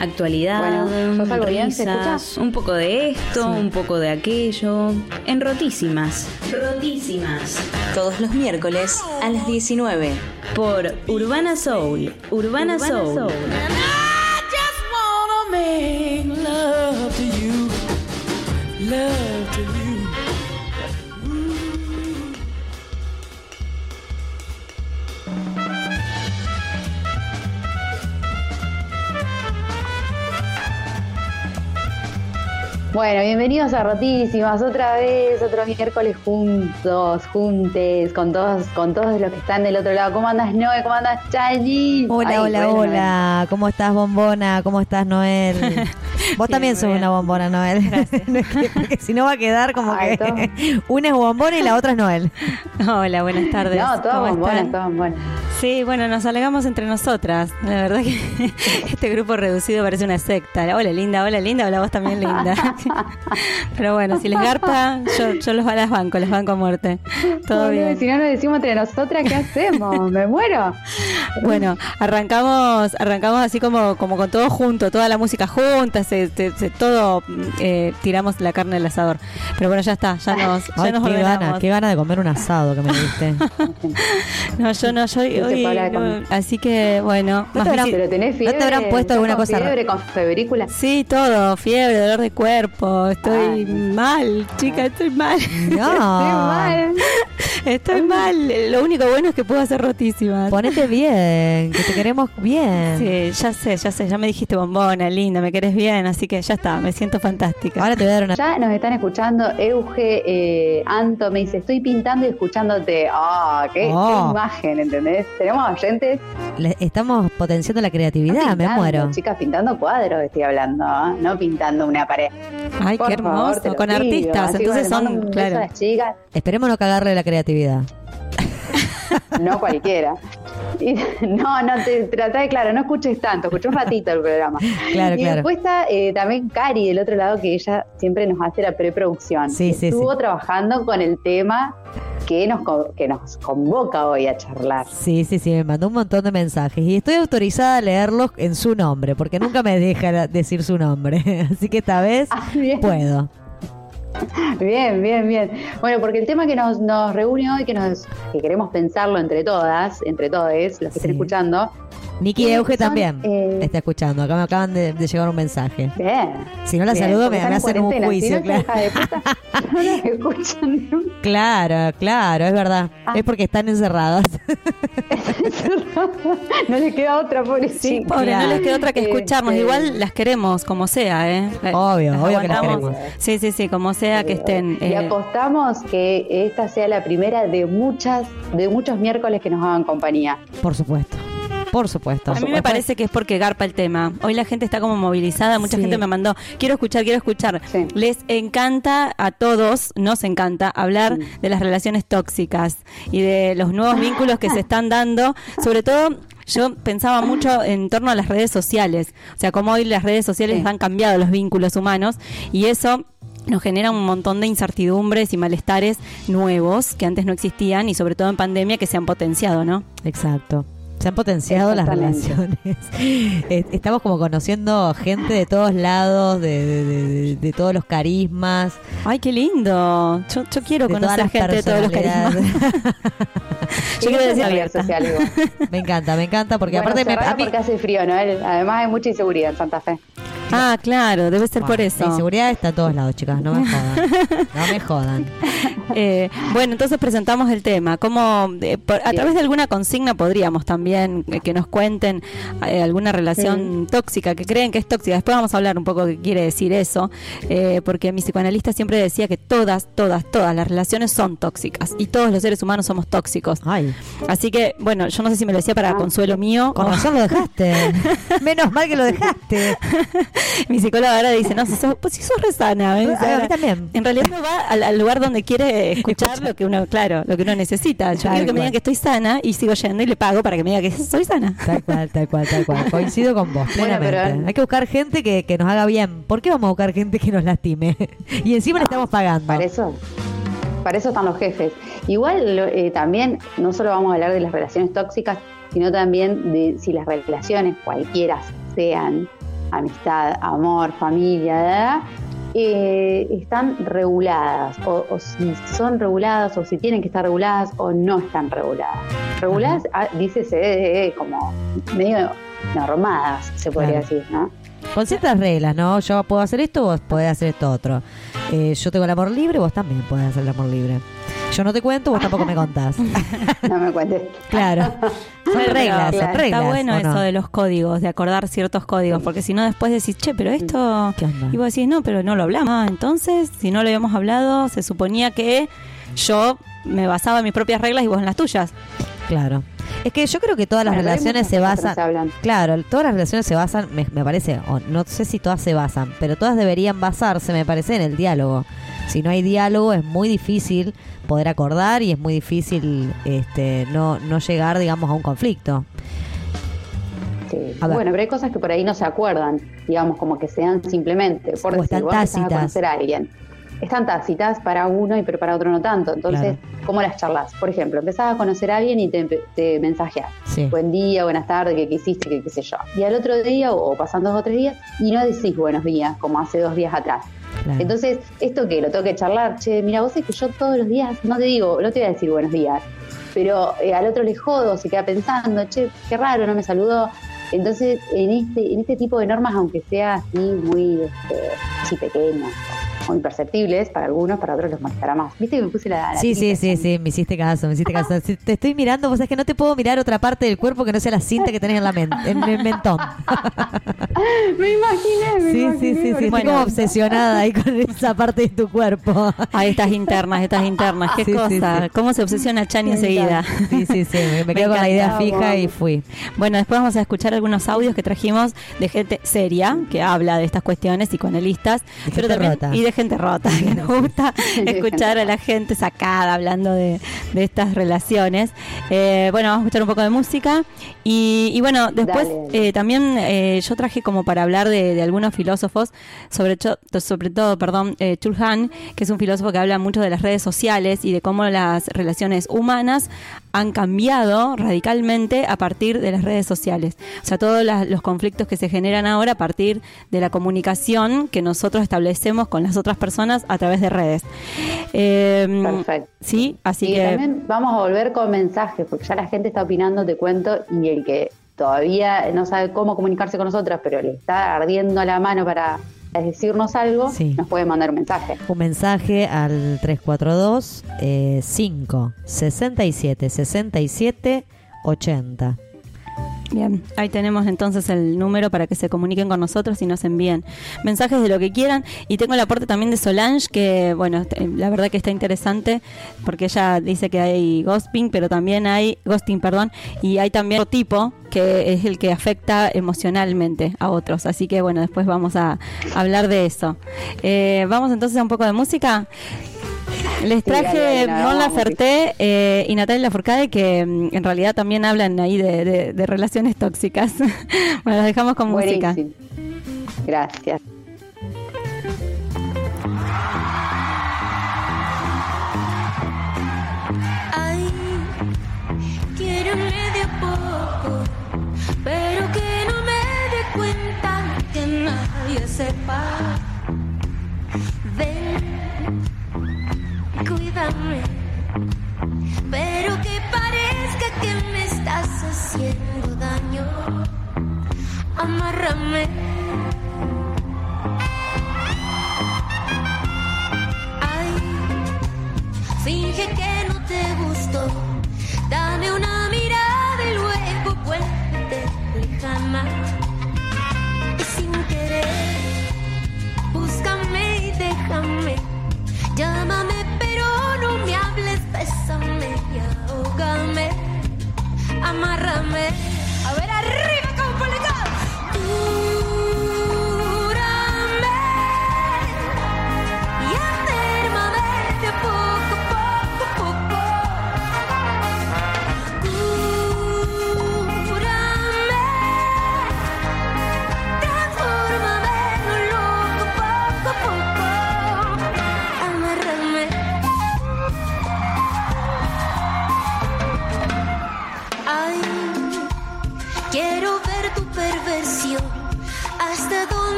Actualidad, Bueno, ¿yo salgo bien? ¿Se risas, un poco de esto, un poco de aquello. En Rotísimas. Rotísimas. Todos los miércoles a las 19. Por Urbana Soul. Urbana, Soul. And I just wanna make love to you, love Bueno, bienvenidos a Rotísimas, otra vez, otro miércoles juntos, juntes, con todos, con todos los que están del otro lado. ¿Cómo andas, Noé? ¿Cómo andas, Chani? Hola, Ay, hola, bueno, hola. ¿Cómo estás, bombona? ¿Cómo estás, Noel? Vos también sos bien. una bombona, Noel. No es que- Porque si no va a quedar como Ay, que una es bombona y la otra es Noel. Hola, buenas tardes. No, todas ¿Cómo bombonas, todas bombonas. Sí, bueno, nos alegamos entre nosotras. La verdad que este grupo reducido parece una secta. Hola, linda, hola, linda, hola, vos también, linda. Pero bueno, si les garpa, yo, yo los las banco, los banco a muerte. Todo bien. Si no nos decimos entre nosotras, ¿qué hacemos? Me muero. Bueno, arrancamos, arrancamos así como, como con todo junto, toda la música junta, se, se- se- todo eh, tiramos la carne del asador. Pero bueno, ya está, ya nos, ya Ay, nos qué ordenamos. gana, qué gana de comer un asado que me diste. No, yo no, yo no, así que bueno, ¿No más te habrán- visi- Pero tenés ¿No fiebre. te habrán puesto ¿Estás alguna con cosa fiebre, con febrícula? Sí, todo, fiebre, dolor de cuerpo, estoy Ay. mal, chica, estoy mal, Estoy No. mal. estoy mal. Lo único bueno es que puedo hacer rotísimas. Ponete bien, que te queremos bien. Sí, ya sé, ya sé, ya me dijiste bombona, linda, me querés bien, así que ya está, me siento fantástica. Ahora te voy a dar una. Ya nos están escuchando Euge, eh, Anto, me dice, estoy pintando y escuchándote. Ah, qué, Oh. qué imagen, ¿entendés? Tenemos oyentes Le- estamos potenciando la creatividad, me pintando, muero. Chicas, pintando cuadros estoy hablando, ¿ah? no pintando una pared. Ay, Por qué hermoso, con pido. artistas, entonces son, claro. las chicas, Esperemos no cagarle la creatividad. no cualquiera. Y- no, no, te trata de, claro, no escuches tanto, escuché un ratito el programa. Claro, y claro. después está eh, también Cari del otro lado, que ella siempre nos hace la preproducción. Sí, sí, Estuvo sí. trabajando con el tema que nos, que nos convoca hoy a charlar. Sí, sí, sí, me mandó un montón de mensajes y estoy autorizada a leerlos en su nombre, porque nunca me deja decir su nombre. Así que esta vez Ah, puedo. Bien, bien, bien. Bueno, porque el tema que nos, nos reúne hoy, que nos que queremos pensarlo entre todas, entre todos, los que estén Sí. escuchando. Nicky Sí, Euge son, también eh, está escuchando. Acá me acaban de, de llegar un mensaje. Bien. Si no la bien, saludo, me, me hacen en un juicio. Si claro. hija de puta no nos escuchan nunca. claro, claro, es verdad. Ah. Es porque están encerradas. no le queda otra, pobrecita. Sí, pobre, no les queda otra que escucharnos. Este, Igual las queremos como sea, ¿eh? Obvio, Las obvio que las queremos. Sí, sí, sí, como sea que estén. Y eh, apostamos que esta sea la primera de muchas, de muchos miércoles que nos hagan compañía. Por supuesto. Por supuesto. a mí me parece que es porque garpa el tema. Hoy la gente está como movilizada, mucha Sí. gente me mandó, quiero escuchar, quiero escuchar. Sí. Les encanta a todos, nos encanta hablar Sí. de las relaciones tóxicas y de los nuevos vínculos que se están dando, sobre todo yo pensaba mucho en torno a las redes sociales, o sea, cómo hoy las redes sociales han cambiado los vínculos humanos y eso nos genera un montón de incertidumbres y malestares nuevos que antes no existían y sobre todo en pandemia que se han potenciado, ¿no? Exacto. Se han potenciado las relaciones. Estamos como conociendo gente de todos lados, de, de- de- de todos los carismas. Ay, qué lindo. Yo, yo quiero conocer las gente de todos los carismas. Yo quiero decir abierta. social, me encanta, me encanta, porque Bueno, aparte me, a mí- porque hace frío, ¿no? Además hay mucha inseguridad en Santa Fe. Ah, claro, debe ser por eso. La inseguridad está a todos lados, chicas, no me jodan. No me jodan. Eh, bueno, entonces presentamos el tema. ¿Cómo, eh, por- a través de alguna consigna podríamos también eh, que nos cuenten eh, alguna relación tóxica, que creen que es tóxica? Después vamos a hablar un poco qué quiere decir eso, eh, porque mi psicoanalista siempre decía que todas, todas, todas las relaciones son tóxicas y todos los seres humanos somos tóxicos. Ay, Así que, bueno, yo no sé si me lo decía para Ah. consuelo mío. con razón lo dejaste. Menos mal que lo dejaste. mi psicóloga ahora dice, no, si sos, pues si sos re sana, ¿ves? A mí también. En realidad uno va al, al lugar donde quiere escuchar lo que uno, claro, lo que uno necesita. Yo Tal quiero que me digan que estoy sana y sigo yendo y le pago para que me diga que soy sana. Tal cual, tal cual, tal cual. Coincido con vos, Bueno, plenamente. pero- Hay que buscar gente que, que nos haga bien. ¿Por qué vamos a buscar gente que nos lastime? Y encima le estamos pagando. Para eso, para eso están los jefes. Igual lo- eh, también no solo vamos a hablar de las relaciones tóxicas, sino también de si las relaciones cualquiera sean, amistad, amor, familia. Eh, están reguladas, o, o si son reguladas, o si tienen que estar reguladas, o no están reguladas. Reguladas, ah, dícese eh, como medio normadas, se podría Claro. decir, ¿no? Con ciertas reglas, ¿no? Yo puedo hacer esto, vos podés hacer esto otro. Eh, yo tengo el amor libre, vos también podés hacer el amor libre. Yo no te cuento, vos tampoco me contás. No me cuentes. claro. Son Pero reglas, son claro, reglas. Está bueno eso de los códigos, de acordar ciertos códigos, porque si no después decís, che, pero esto... ¿Qué onda? Y vos decís, no, pero no lo hablamos. Ah, entonces, si no lo habíamos hablado, se suponía que yo me basaba en mis propias reglas y vos en las tuyas. Claro. Es que yo creo que todas las relaciones se basan. se. Claro, todas las relaciones se basan, me, me parece, o no sé si todas se basan, pero todas deberían basarse, me parece, en el diálogo. Si no hay diálogo es muy difícil poder acordar y es muy difícil este, no, no llegar, digamos, a un conflicto. Sí. A ver. Bueno, pero hay cosas que por ahí no se acuerdan, digamos, como que se dan simplemente. Por O decir, están vos empezás tácitas. a conocer a alguien. Están tácitas para uno y pero para otro no tanto. Entonces, ¿cómo las charlas? Por ejemplo, empezás a conocer a alguien y te, te mensajeas. Sí. Buen día, buenas tardes, ¿qué, qué hiciste? ¿Qué, qué sé yo? Y al otro día, o, o pasan dos o tres días, y no decís buenos días, como hace dos días atrás. Claro. Entonces, ¿esto que Lo tengo que charlar. Che, mira, vos es que yo todos los días, no te digo, no te voy a decir buenos días, pero eh, al otro le jodo, se queda pensando, che, qué raro, no me saludó. Entonces, en este, en este tipo de normas, aunque sea así muy este, así pequeñas, muy perceptibles para algunos, para otros les molestará más. ¿Viste que me puse la... la Sí, sí, sí, sí, me hiciste caso, me hiciste caso. Si te estoy mirando, vos sabés que no te puedo mirar otra parte del cuerpo que no sea la cinta que tenés en la men- en el mentón. Me imaginé, me Sí, sí, imaginé. sí, sí, estoy Bueno. como obsesionada ahí con esa parte de tu cuerpo. Ah, estas internas, estas internas. Qué Sí, sí, cosa. sí. ¿Cómo se obsesiona Chani enseguida? Sí, sí, sí, me, me Me quedo con la idea fija y fui. Bueno, después vamos a escuchar algunos audios que trajimos de gente seria que habla de estas cuestiones psicoanalistas, De pero también rota. y de gente rota que nos gusta escuchar a la gente sacada hablando de, de estas relaciones. Eh, bueno, vamos a escuchar un poco de música y, y bueno, después eh, también eh, yo traje como para hablar de, de algunos filósofos, sobre, sobre todo, perdón, eh, Chulhan, que es un filósofo que habla mucho de las redes sociales y de cómo las relaciones humanas han cambiado radicalmente a partir de las redes sociales. O sea, todos las- los conflictos que se generan ahora a partir de la comunicación que nosotros establecemos con las otras personas a través de redes. Eh, Perfecto. Sí, así y que... también vamos a volver con mensajes, porque ya la gente está opinando, te cuento, y el que todavía no sabe cómo comunicarse con nosotras, pero le está ardiendo la mano para decirnos algo, Sí. nos puede mandar un mensaje. Un mensaje al 342 eh, 5 67 67 80. Bien, ahí tenemos entonces el número para que se comuniquen con nosotros y nos envíen mensajes de lo que quieran. Y tengo el aporte también de Solange, que bueno, este, la verdad que está interesante, porque ella dice que hay ghosting, pero también hay ghosting, perdón, y hay también otro tipo que es el que afecta emocionalmente a otros. Así que bueno, después vamos a hablar de eso. Eh, vamos entonces a un poco de música. Les traje no, Mon vamos, Laferte eh, y Natalia Lafourcade que mm, en realidad también hablan ahí de, de- de relaciones tóxicas. bueno, los dejamos con música. Buenísimo. Gracias. Ay, quiéreme de a poco, pero que no me dé cuenta que nadie sepa. Cuídame, pero que parezca que me estás haciendo daño. Amárrame. Ay, Finge que no te gustó. Dame una mirada y luego vuelve lejana. Y sin querer, búscame y déjame. Llámame, bésame y ahógame. Amárrame. A ver, arriba, Caupolicán.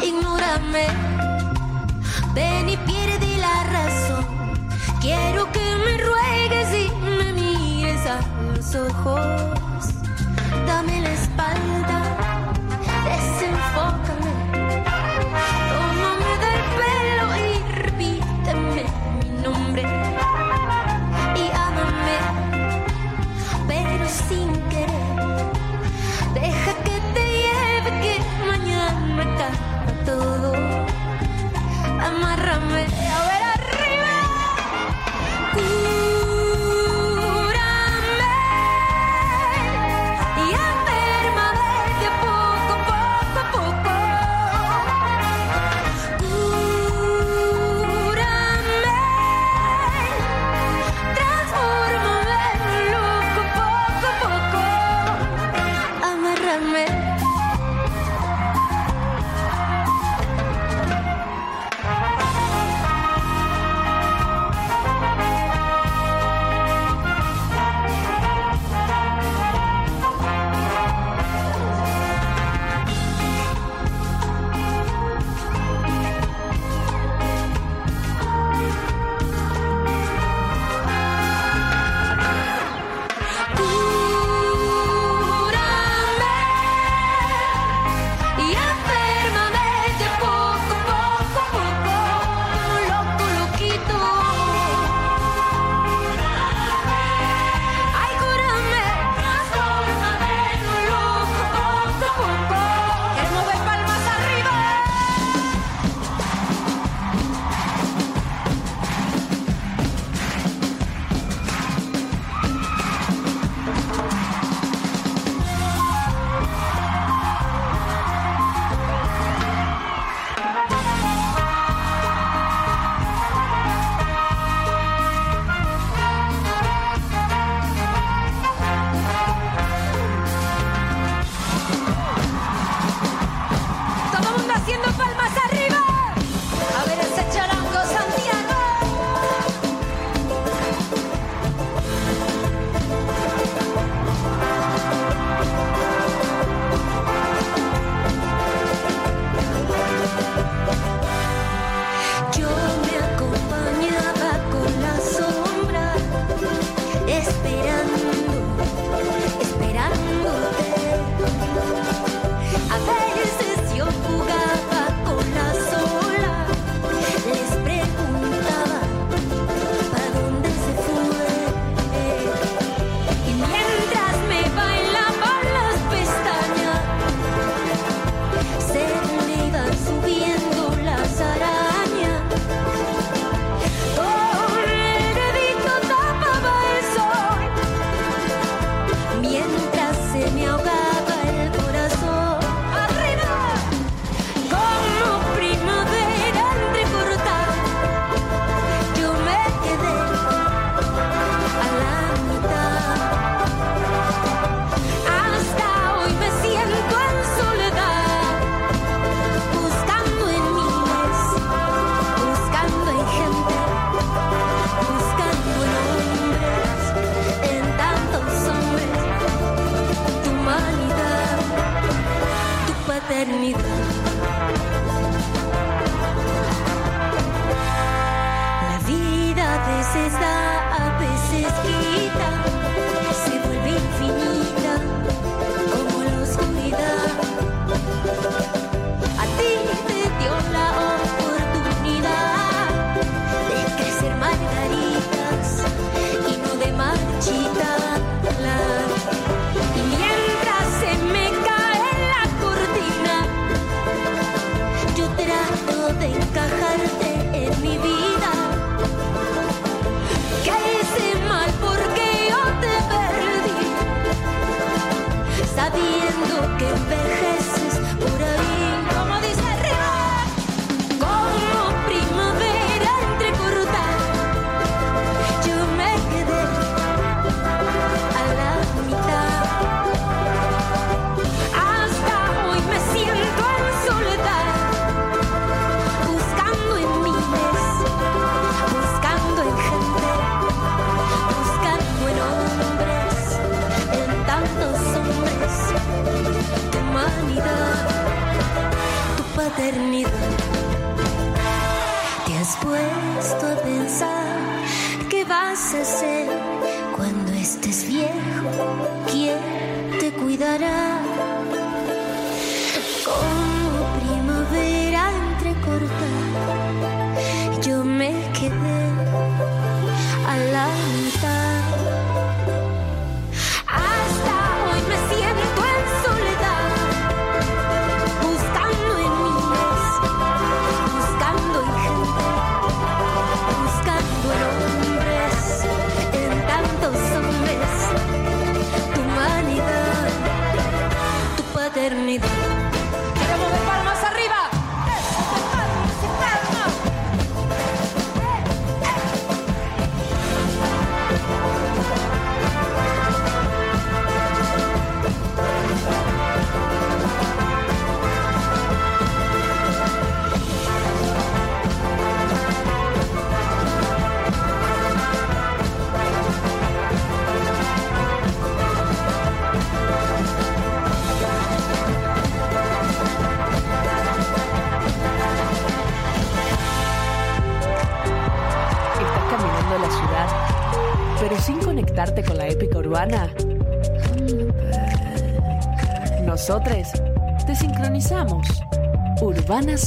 Ignórame, ven y pierde la razón. Quiero que me ruegues y me mires a los ojos. Dame la espalda,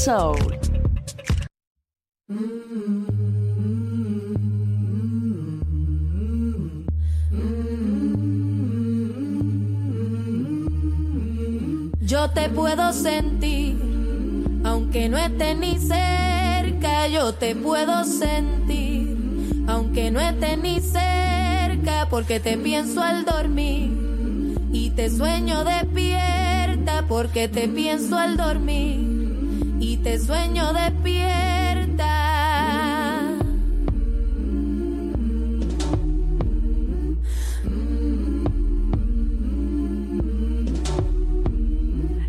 soul. Yo te puedo sentir, aunque no esté ni cerca, yo te puedo sentir, aunque no esté ni cerca, porque te pienso al dormir y te sueño despierta porque te pienso al dormir este sueño despierta.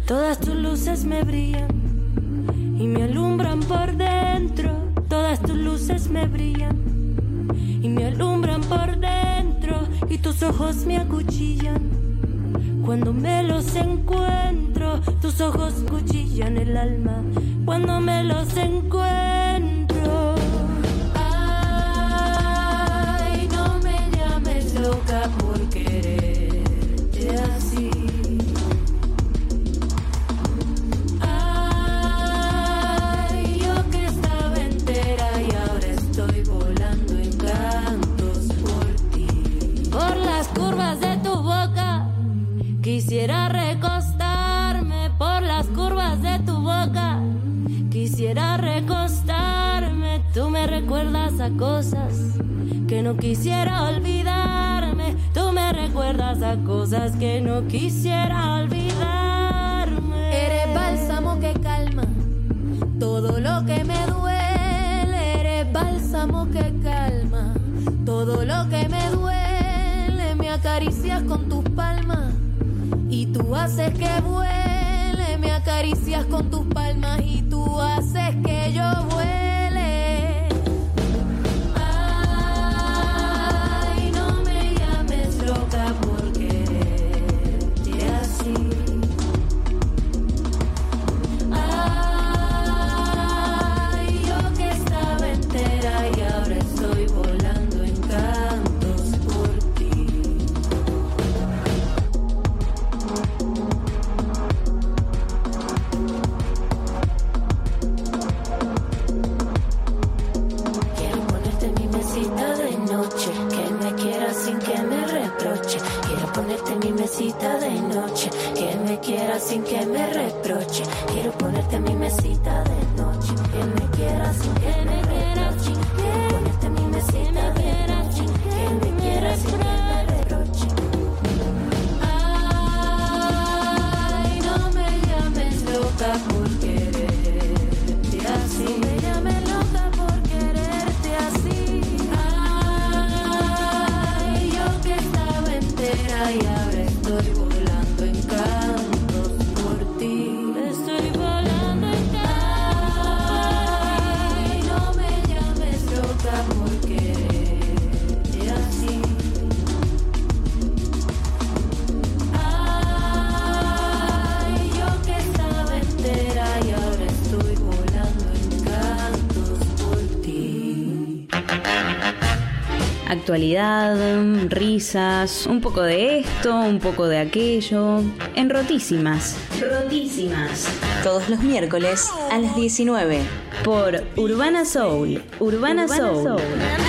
Todas tus luces me brillan de noche, que me quiera sin que me reproche. Quiero ponerte mi mesita de actualidad, risas, un poco de esto, un poco de aquello, en rotísimas. Rotísimas. Todos los miércoles a las 19. Por Urbana Soul. Urbana, Soul. just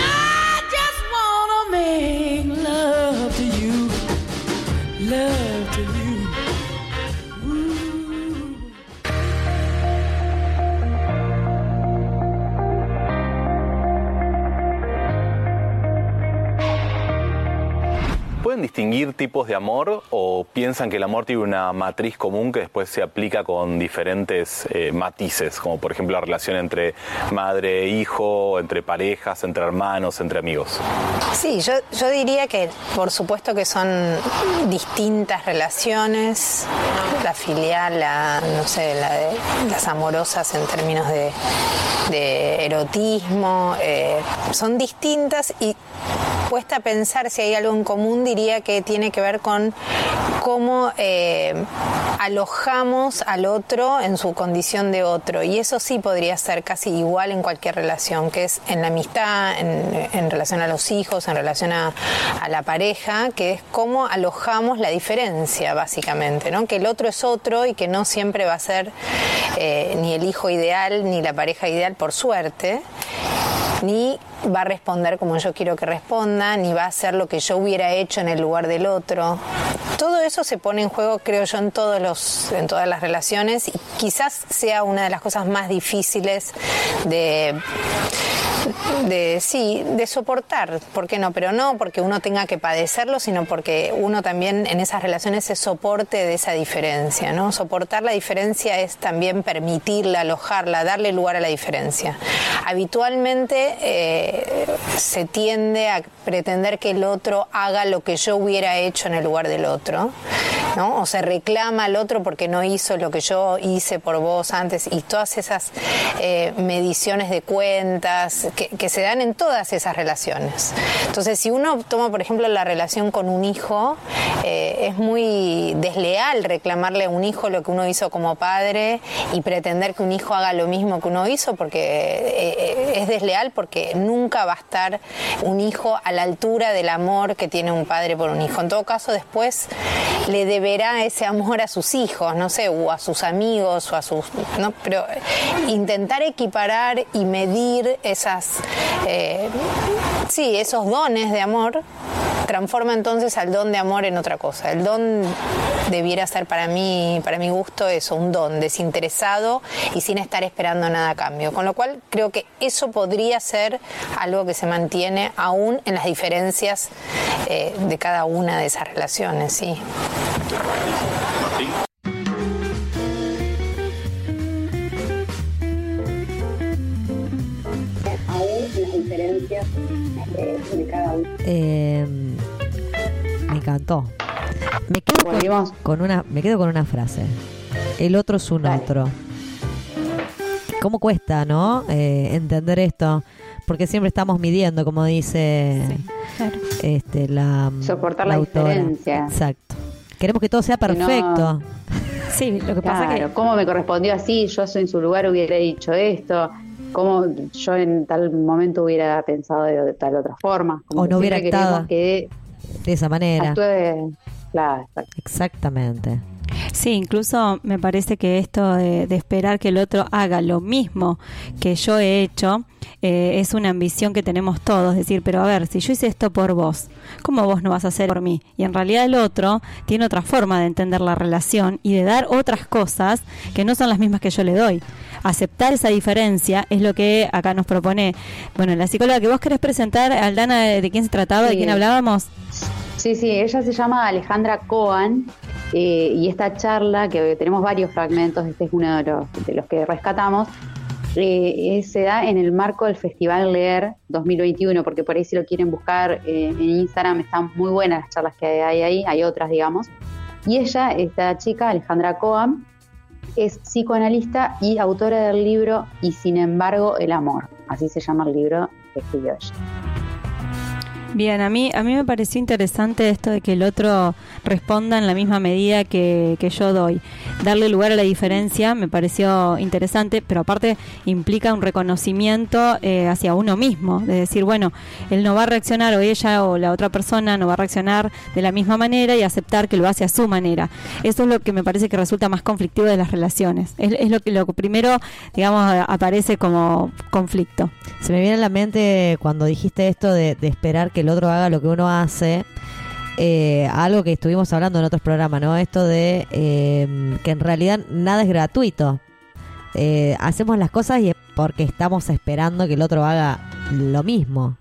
distinguir tipos de amor o piensan que el amor tiene una matriz común que después se aplica con diferentes eh, matices, como por ejemplo la relación entre madre e hijo, entre parejas, entre hermanos, entre amigos? Sí, yo, yo diría que por supuesto que son distintas relaciones, la filial, la, no sé, la de- las amorosas en términos de, erotismo, eh, son distintas y cuesta pensar si hay algo en común, diría que tiene que ver con cómo eh, alojamos al otro en su condición de otro. Y eso sí podría ser casi igual en cualquier relación, que es en la amistad, en, relación a los hijos, en relación a, a la pareja, que es cómo alojamos la diferencia, básicamente, ¿no? Que el otro es otro y que no siempre va a ser eh, ni el hijo ideal ni la pareja ideal, por suerte ni va a responder como yo quiero que responda, ni va a hacer lo que yo hubiera hecho en el lugar del otro. Todo eso se pone en juego, creo yo, en todos los, en todas las relaciones y quizás sea una de las cosas más difíciles de de sí, de soportar, ¿por qué no? Pero no porque uno tenga que padecerlo, sino porque uno también en esas relaciones se soporte de esa diferencia, ¿no? Soportar la diferencia es también permitirla, alojarla, darle lugar a la diferencia. Habitualmente eh, se tiende a pretender que el otro haga lo que yo hubiera hecho en el lugar del otro, ¿no? O se reclama al otro porque no hizo lo que yo hice por vos antes y todas esas eh, mediciones de cuentas que, se dan en todas esas relaciones. Entonces, si uno toma, por ejemplo, la relación con un hijo, eh, es muy desleal reclamarle a un hijo lo que uno hizo como padre y pretender que un hijo haga lo mismo que uno hizo, porque eh, es desleal porque nunca va a estar un hijo a la altura del amor que tiene un padre por un hijo. En todo caso, después le deberá ese amor a sus hijos, no sé, o a sus amigos, o a sus... ¿no? Pero intentar equiparar y medir esas... eh, sí, esos dones de amor transforma entonces al don de amor en otra cosa. El don debiera ser para mí, para mi gusto, eso, un don desinteresado y sin estar esperando nada a cambio. Con lo cual creo que eso podría ser algo que se mantiene aún en las diferencias eh, de cada una de esas relaciones, sí. Eh, de cada uno. Eh, me encantó. Me quedo con, con una, me quedo con una frase. El otro es un otro. ¿Cómo cuesta, no? Eh, entender esto. Porque siempre estamos midiendo, como dice este, la Soportar la autora. diferencia. Exacto. Queremos que todo sea Que no- perfecto. Sí, lo que pasa que cómo me correspondió así, yo en su lugar hubiera dicho esto, cómo yo en tal momento hubiera pensado de, de tal otra forma. Como O no hubiera actuado que de esa manera. actúe, claro, exacto. Exactamente. Sí, incluso me parece que esto de, de esperar que el otro haga lo mismo que yo he hecho eh, es una ambición que tenemos todos. Decir, pero a ver, si yo hice esto por vos, ¿cómo vos no vas a hacer por mí? Y en realidad el otro tiene otra forma de entender la relación y de dar otras cosas que no son las mismas que yo le doy. Aceptar esa diferencia es lo que acá nos propone, bueno, la psicóloga que vos querés presentar, Aldana, de, quién se trataba, de quién hablábamos. Sí, sí, ella se llama Alejandra Coan eh, y esta charla, que tenemos varios fragmentos, este es uno de los, que rescatamos, eh, se da en el marco del Festival Leer 2021, porque por ahí si lo quieren buscar eh, en Instagram están muy buenas las charlas que hay ahí, hay otras, digamos. Y ella, esta chica, Alejandra Coan, es psicoanalista y autora del libro Y sin embargo el amor, así se llama el libro que escribió ella. Bien, a mí, a mí me pareció interesante esto de que el otro responda en la misma medida que, que yo doy. Darle lugar a la diferencia me pareció interesante, pero aparte implica un reconocimiento eh, hacia uno mismo, de decir, bueno, él no va a reaccionar o ella o la otra persona no va a reaccionar de la misma manera y aceptar que lo hace a su manera. Eso es lo que me parece que resulta más conflictivo de las relaciones. Es, es lo que lo primero, digamos, aparece como conflicto. Se me viene a la mente cuando dijiste esto de, de esperar que el otro haga lo que uno hace. eh, algo que estuvimos hablando en otros programas, ¿no? Esto de eh, que en realidad nada es gratuito. Eh, hacemos las cosas y es porque estamos esperando que el otro haga lo mismo.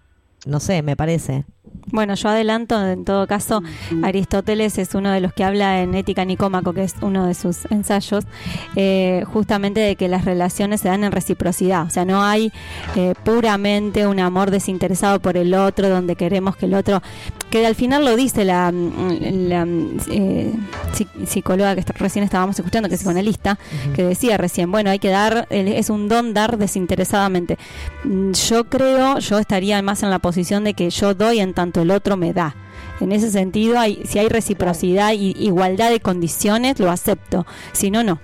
No sé, me parece. Bueno, yo adelanto, en todo caso, Aristóteles es uno de los que habla en Ética Nicómaco, que es uno de sus ensayos, eh, justamente de que las relaciones se dan en reciprocidad. O sea, no hay eh, puramente un amor desinteresado por el otro, donde queremos que el otro. Que al final lo dice la, mm, la, mm, eh, psi- psicóloga que está- recién estábamos escuchando, que es psicoanalista, que decía recién, bueno, hay que dar, es un don dar desinteresadamente. Yo creo, yo estaría más en la posición de que yo doy en tanto el otro me da. En ese sentido, hay, si hay reciprocidad y igualdad de condiciones, lo acepto. Si no, no.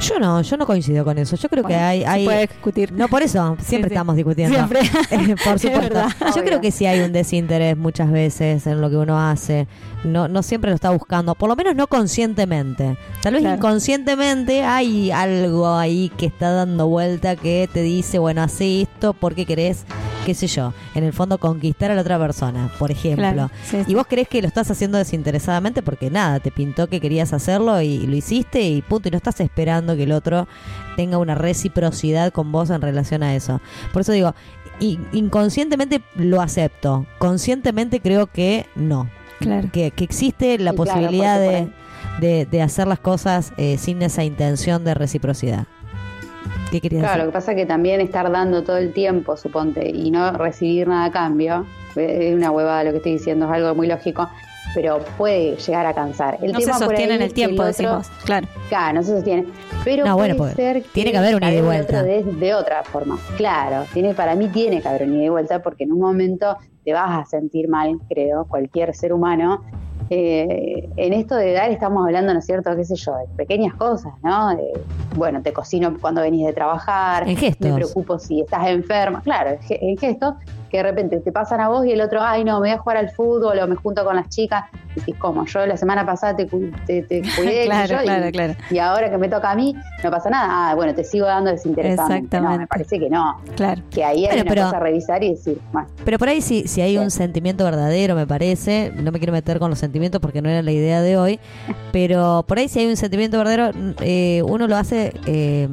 Yo no, yo no coincido con eso. Yo creo que hay, se hay puede discutir. No, por eso, siempre sí. estamos discutiendo. Siempre. Eh, por Es supuesto. verdad. Yo Obvio. creo que sí hay un desinterés muchas veces en lo que uno hace. No, no siempre lo está buscando, por lo menos no conscientemente. Tal vez Claro. inconscientemente hay algo ahí que está dando vuelta que te dice, bueno, haz esto porque querés, qué sé yo, en el fondo conquistar a la otra persona, por ejemplo. Claro, sí, sí. Y vos crees que lo estás haciendo desinteresadamente porque nada, te pintó que querías hacerlo y lo hiciste y punto. Y no estás esperando que el otro tenga una reciprocidad con vos en relación a eso. Por eso digo, inconscientemente lo acepto. Conscientemente creo que no. Claro. Que, que existe la claro, posibilidad por de, de, de hacer las cosas eh, sin esa intención de reciprocidad. ¿Qué querías Claro, lo decir? que pasa es que también estar dando todo el tiempo, suponte, y no recibir nada a cambio, eh, es una huevada lo que estoy diciendo, es algo muy lógico, pero puede llegar a cansar. El no se tema por sostiene en el que tiempo, otro- decimos. Claro. Claro, no se sostiene. Pero No, puede bueno, ser tiene que haber un ida y vuelta. De, de otra forma. Claro, tiene, para mí tiene que haber un ida y vuelta porque en un momento te vas a sentir mal, creo, cualquier ser humano. Eh, en esto de dar estamos hablando, ¿no es cierto?, qué sé yo, de pequeñas cosas, ¿no? De, bueno, te cocino cuando venís de trabajar, En gestos. me preocupo si estás enferma, claro, en ge- en gestos que de repente te pasan a vos y el otro, ay no, me voy a jugar al fútbol o me junto con las chicas, y decís, ¿cómo? Yo la semana pasada te, te, te cuidé, Claro, yo, y- claro, claro. y ahora que me toca a mí, no pasa nada. Ah, bueno, te sigo dando desinteresadamente. No, Exactamente. me parece que no. Claro. Que ahí hay Bueno, una pero- cosa a revisar y decir, bueno, Pero por ahí si, si hay un sentimiento verdadero, me parece, no me quiero meter con los sentimientos porque no era la idea de hoy, pero por ahí si hay un sentimiento verdadero, eh, uno lo hace eh,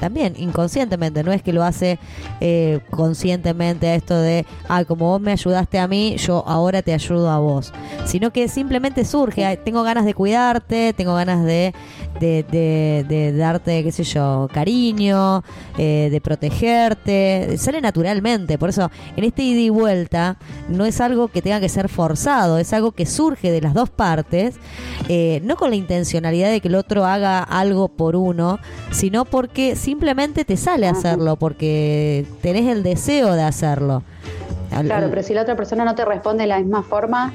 también inconscientemente, no es que lo hace eh, conscientemente esto de, ah, como vos me ayudaste a mí, yo ahora te ayudo a vos, sino que simplemente surge, "Ay, tengo ganas de cuidarte, tengo ganas de, de, de- de darte, qué sé yo, cariño, eh, de protegerte, sale naturalmente, por eso en este ida y vuelta no es algo que tenga que ser forzado, es algo que surge de las dos partes, eh, no con la intencionalidad de que el otro haga algo por uno, sino porque simplemente te sale hacerlo, porque tenés el deseo de hacerlo. Al- claro, pero si la otra persona no te responde de la misma forma,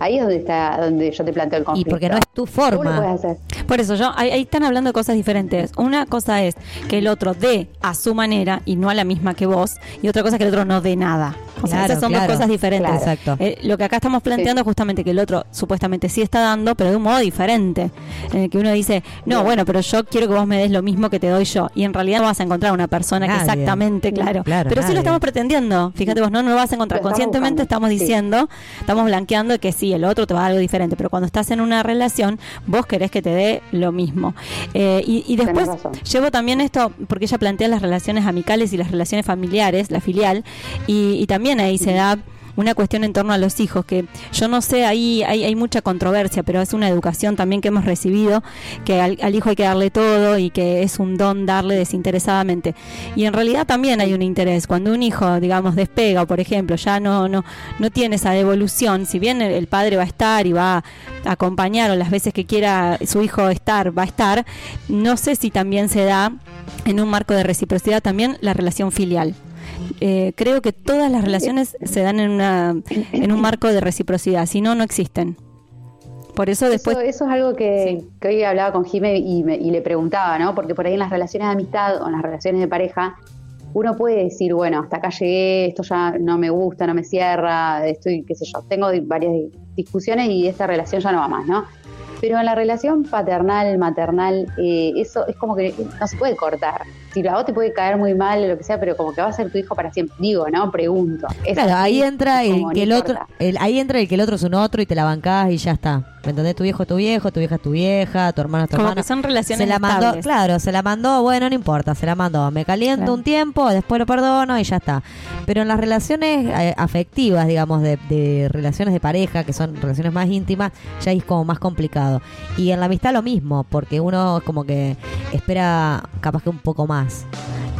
ahí es donde está, donde yo te planteo el y conflicto. porque no es tu ¿Cómo lo puedes forma. hacer? Por eso, yo ahí, ahí están hablando de cosas diferentes. Una cosa es que el otro dé a su manera y no a la misma que vos, y otra cosa es que el otro no dé nada. O sea, Claro, esas son claro. dos cosas diferentes. Claro. Exacto. Eh, lo que acá estamos planteando es justamente que el otro supuestamente sí está dando, pero de un modo diferente. En el que uno dice, no, Bien. bueno, pero yo quiero que vos me des lo mismo que te doy yo. Y en realidad no vas a encontrar una persona que exactamente, claro. Claro, pero sí lo estamos pretendiendo. Fíjate vos, no, no lo vas a encontrar. Estamos Conscientemente estamos sí. diciendo, estamos blanqueando que sí, el otro te va a dar algo diferente. Pero cuando estás en una relación, vos querés que te dé lo mismo. Eh, y, y después llevo también esto, porque ella plantea las relaciones amicales y las relaciones familiares, la filial, y, y también ahí se da una cuestión en torno a los hijos, que yo no sé, ahí hay, hay mucha controversia, pero es una educación también que hemos recibido, que al, hijo hay que darle todo y que es un don darle desinteresadamente. Y en realidad también hay un interés. Cuando un hijo, digamos, despega, por ejemplo, ya no, no, no tiene esa devolución, si bien el, el padre va a estar y va a acompañar o las veces que quiera su hijo estar, va a estar, no sé si también se da en un marco de reciprocidad también la relación filial. Eh, creo que todas las relaciones se dan en, una, en un marco de reciprocidad, si no, no existen. Por eso después... Eso, eso es algo que, que hoy hablaba con Jime y, me- y le preguntaba, ¿no? Porque por ahí en las relaciones de amistad o en las relaciones de pareja, uno puede decir, bueno, hasta acá llegué, esto ya no me gusta, no me cierra, estoy, qué sé yo, tengo varias discusiones y esta relación ya no va más, ¿no? Pero en la relación paternal, maternal, eh, eso es como que no se puede cortar. Si a vos te puede caer muy mal o lo que sea, pero como que va a ser tu hijo para siempre. Digo, ¿no? Pregunto. Es Claro, ahí entra el que el otro, el- ahí entra el que el otro es un otro y te la bancás y ya está. ¿Me entendés? Tu viejo es tu viejo, tu vieja es tu vieja, tu hermano es tu Como hermano. que son relaciones se la mandó, estables. claro, se la mandó, bueno, no importa, se la mandó. Me caliento Claro. un tiempo, después lo perdono y ya está. Pero en las relaciones eh, afectivas, digamos, de, de relaciones de pareja, que son relaciones más íntimas, ya es como más complicado. Y en la amistad lo mismo, porque uno como que espera capaz que un poco más.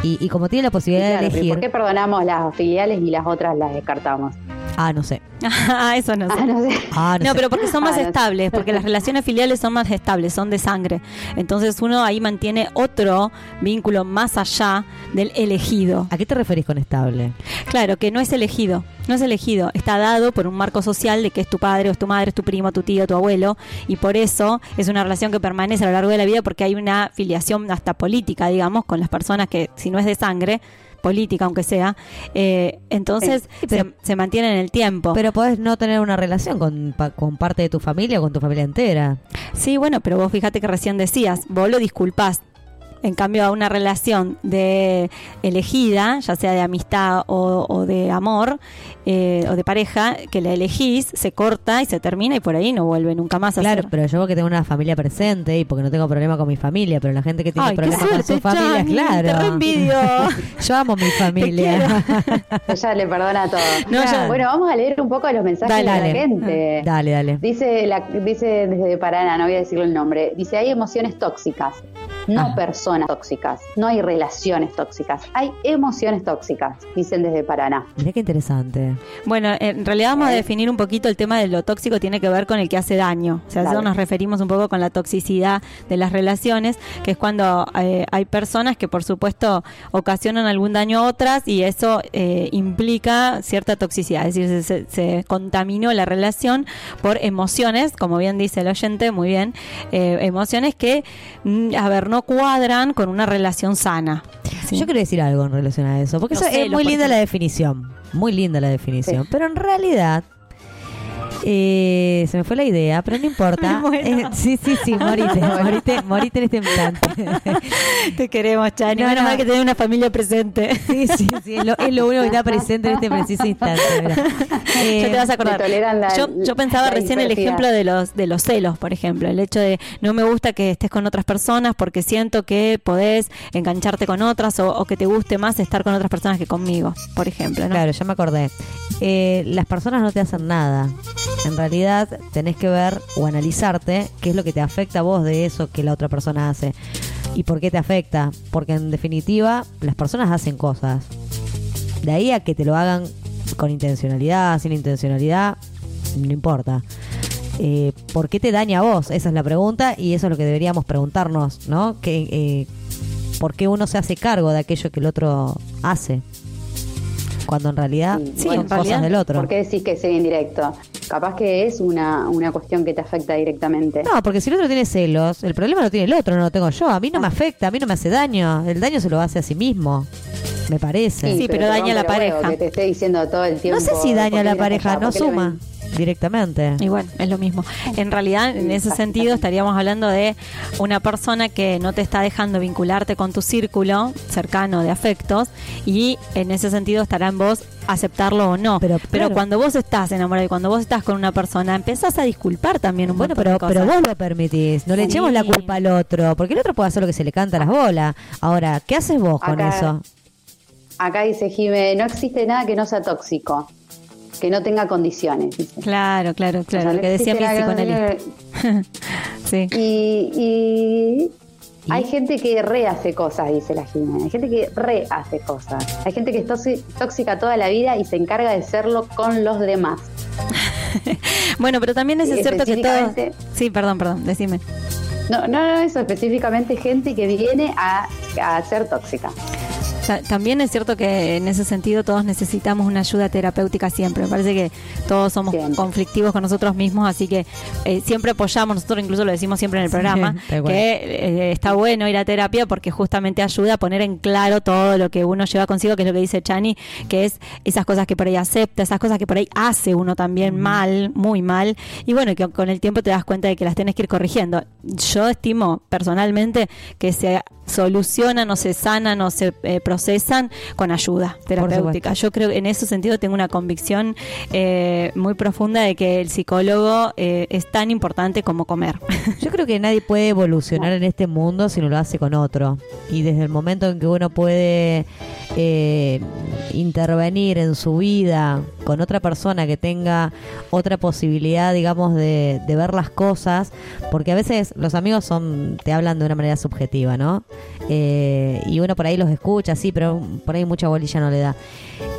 Y, y como tiene la posibilidad claro, de elegir, ¿Por qué perdonamos las filiales y las otras las descartamos? Ah, no sé. Ah, eso no sé. Ah, no sé. Ah, no No, sé. pero porque son más Ah, estables, porque las relaciones filiales son más estables, son de sangre. Entonces uno ahí mantiene otro vínculo más allá del elegido. ¿A qué te referís con estable? Claro, que no es elegido, no es elegido, está dado por un marco social de que es tu padre o es tu madre, es tu primo, tu tío, tu abuelo, y por eso es una relación que permanece a lo largo de la vida porque hay una filiación hasta política, digamos, con las personas que si no es de sangre, política aunque sea, eh, entonces Sí, pero- se, se mantiene en el tiempo. Pero podés no tener una relación con, pa- con parte de tu familia o con tu familia entera. Sí, bueno, pero vos fíjate que recién decías, vos lo disculpás. En cambio, a una relación de elegida, ya sea de amistad o, o de amor eh, o de pareja, que la elegís, se corta y se termina y por ahí no vuelve nunca más a Claro, ser. pero yo que tengo una familia presente y porque no tengo problema con mi familia, pero la gente que tiene Ay, problemas con su familia, claro. te reenvidio. yo amo mi familia. Ella le perdona todo. No, Bueno, vamos a leer un poco de los mensajes Dale, de dale. la gente. dale, dale. Dice, la, dice desde Paraná, no voy a decirle el nombre. Dice, hay emociones tóxicas, no Ah. personas tóxicas. No hay relaciones tóxicas, hay emociones tóxicas, dicen desde Paraná. Mirá qué interesante. Bueno, en realidad vamos a definir un poquito el tema de lo tóxico, tiene que ver con el que hace daño. O sea, a eso Dale. nos referimos un poco con la toxicidad de las relaciones, que es cuando eh, hay personas que por supuesto ocasionan algún daño a otras y eso eh, implica cierta toxicidad, es decir, se, se- se contaminó la relación por emociones, como bien dice el oyente, muy bien, eh, emociones que, mm, a ver, no cuadran con una relación sana. ¿sí? Yo quiero decir algo en relación a eso, porque eso es muy linda la definición, muy linda la definición, Sí. pero en realidad eh, se me fue la idea, pero no importa. Eh, sí, sí, sí, morite, morite, morite en este instante. Te queremos, Chani. No, Menos no. mal que tenés una familia presente. Sí, sí, sí, es lo, es lo único que está presente en este preciso instante. Eh, ya te vas a acordar. toleran la- yo, yo pensaba recién el ejemplo de los de los celos, por ejemplo, el hecho de no me gusta que estés con otras personas porque siento que podés engancharte con otras o, o que te guste más estar con otras personas que conmigo, por ejemplo, ¿no? Claro, ya me acordé. Eh, las personas no te hacen nada. En realidad tenés que ver o analizarte qué es lo que te afecta a vos de eso que la otra persona hace. ¿Y por qué te afecta? Porque en definitiva las personas hacen cosas. De ahí a que te lo hagan con intencionalidad, sin intencionalidad, no importa. Eh, ¿Por qué te daña a vos? Esa es la pregunta y eso es lo que deberíamos preguntarnos, ¿no? Que, eh, ¿Por qué uno se hace cargo de aquello que el otro hace? Cuando en realidad Sí, Sí, son en realidad, cosas del otro. ¿Por qué decís que sigue indirecto? Capaz que es una, una cuestión que te afecta directamente. No, porque si el otro tiene celos, el problema lo tiene el otro, no lo tengo yo. A mí no Ah. me afecta, a mí no me hace daño. El daño se lo hace a sí mismo, me parece. Sí, pero daña a la pareja. Que te esté diciendo todo el tiempo. no sé si daña a ¿por qué la pareja, no ¿Por qué le suma? Directamente. Y bueno, es lo mismo. En realidad, en ese sentido, estaríamos hablando de una persona que no te está dejando vincularte con tu círculo cercano de afectos y en ese sentido estará en vos aceptarlo o no. Pero, Pero, claro. cuando vos estás enamorado y cuando vos estás con una persona, empezás a disculpar también un Bueno, pero, de cosas. pero vos lo permitís, no le Sí. echemos la culpa al otro, porque el otro puede hacer lo que se le canta a las bolas. Ahora, ¿qué haces vos con Acá- eso? Acá dice Jime, no existe nada que no sea tóxico, que no tenga condiciones. dice. Claro, claro, claro, O sea, lo que decía mi psicoanalista. sí. Y, y hay gente que rehace cosas, dice la Jimena. Hay gente que rehace cosas. Hay gente que es tóxi- tóxica toda la vida y se encarga de serlo con los demás. Bueno, pero también es cierto que todo... Sí, perdón, perdón, decime. No, no, no, eso específicamente gente que viene a, a ser tóxica. Ta- También es cierto que en ese sentido todos necesitamos una ayuda terapéutica siempre. Me parece que todos somos conflictivos con nosotros mismos, así que eh, siempre apoyamos, nosotros incluso lo decimos siempre en el programa, que eh, está bueno ir a terapia porque justamente ayuda a poner en claro todo lo que uno lleva consigo, que es lo que dice Chani, que es esas cosas que por ahí acepta, esas cosas que por ahí hace uno también mal, muy mal, y bueno, que con el tiempo te das cuenta de que las tienes que ir corrigiendo. Yo estimo personalmente que se solucionan o se sanan o se eh, procesan con ayuda terapéutica. Yo creo que en ese sentido tengo una convicción eh, muy profunda de que el psicólogo eh, es tan importante como comer. Yo creo que nadie puede evolucionar en este mundo si no lo hace con otro. Y desde el momento en que uno puede eh, intervenir en su vida con otra persona que tenga otra posibilidad, digamos, de, de ver las cosas, porque a veces los amigos son te hablan de una manera subjetiva, ¿no? Eh, y uno por ahí los escucha, sí, pero por ahí mucha bolilla no le da.